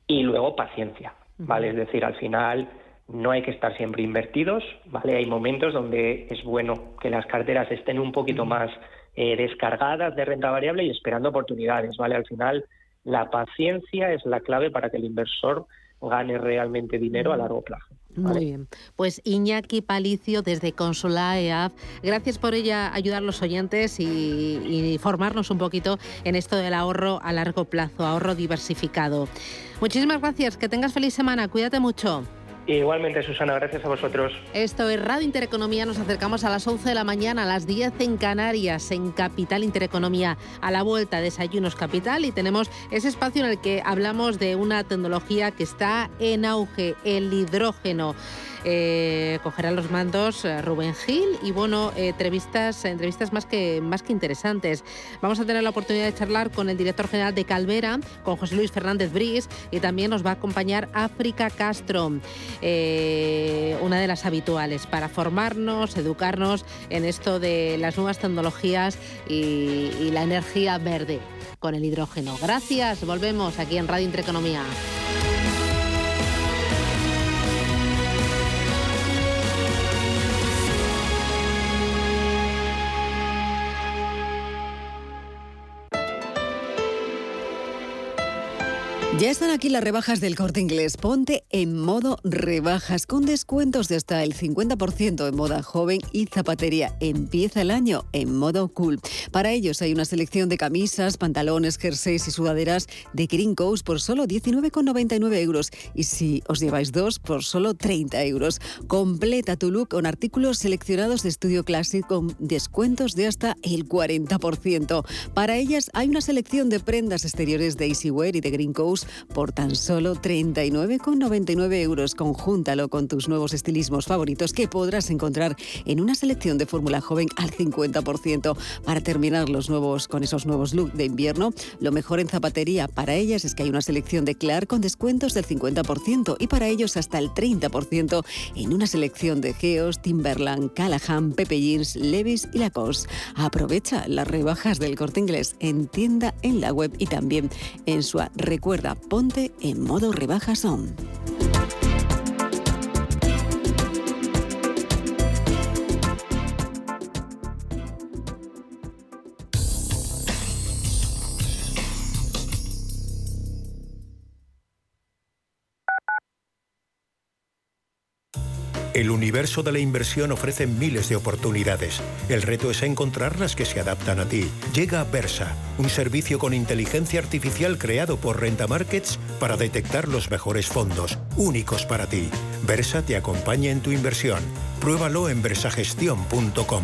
Q: y luego paciencia, ¿vale? Es decir, al final no hay que estar siempre invertidos, ¿vale? Hay momentos donde es bueno que las carteras estén un poquito más eh, descargadas de renta variable y esperando oportunidades, ¿vale? Al final la paciencia es la clave para que el inversor gane realmente dinero a largo plazo.
P: Muy bien. Pues Iñaki Palicio desde Consola EAF, gracias por ella ayudar a los oyentes y, formarnos un poquito en esto del ahorro a largo plazo, ahorro diversificado. Muchísimas gracias, que tengas feliz semana, cuídate mucho.
Q: Igualmente, Susana, gracias a vosotros.
P: Esto es Radio Intereconomía. Nos acercamos a las 11 de la mañana, a las 10 en Canarias, en Capital Intereconomía, a la vuelta Desayunos Capital. Y tenemos ese espacio en el que hablamos de una tecnología que está en auge, el hidrógeno eh, cogerá los mandos eh, Rubén Gil y bueno, entrevistas, entrevistas más que, más que interesantes. Vamos a tener la oportunidad de charlar con el director general de Calvera, con José Luis Fernández Brís y también nos va a acompañar África Castro, eh, una de las habituales, para formarnos, educarnos en esto de las nuevas tecnologías y, y la energía verde con el hidrógeno. Gracias, volvemos aquí en Radio Intereconomía.
V: Ya están aquí las rebajas del corte inglés. Ponte en modo rebajas con descuentos de hasta el 50% en moda joven y zapatería. Empieza el año en modo cool. Para ellos hay una selección de camisas, pantalones, jerseys y sudaderas de Green Coast por solo 19,99 euros. Y si os lleváis dos, por solo 30 euros. Completa tu look con artículos seleccionados de estudio clásico con descuentos de hasta el 40%. Para ellas hay una selección de prendas exteriores de Easywear y de Green Coast por tan solo 39,99 euros. Conjúntalo con tus nuevos estilismos favoritos que podrás encontrar en una selección de fórmula joven al 50%. Para terminar los nuevos con esos nuevos looks de invierno, lo mejor en zapatería para ellas es que hay una selección de Clark con descuentos del 50% y para ellos hasta el 30% en una selección de Geos, Timberland, Callahan, Pepe Jeans, Levis y Lacoste. Aprovecha las rebajas del corte inglés en tienda, en la web y también en su recuerda ponte en modo rebaja son.
W: El universo de la inversión ofrece miles de oportunidades. El reto es encontrar las que se adaptan a ti. Llega Versa, un servicio con inteligencia artificial creado por Renta Markets para detectar los mejores fondos, únicos para ti. Versa te acompaña en tu inversión. Pruébalo en versagestión.com.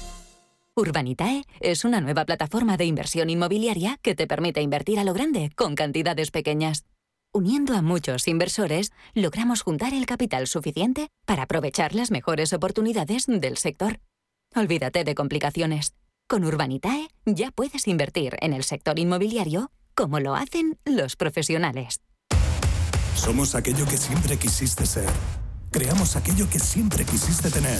X: Urbanitae es una nueva plataforma de inversión inmobiliaria que te permite invertir a lo grande con cantidades pequeñas. Uniendo a muchos inversores, logramos juntar el capital suficiente para aprovechar las mejores oportunidades del sector. Olvídate de complicaciones. Con Urbanitae ya puedes invertir en el sector inmobiliario como lo hacen los profesionales.
Y: Somos aquello que siempre quisiste ser. Creamos aquello que siempre quisiste tener.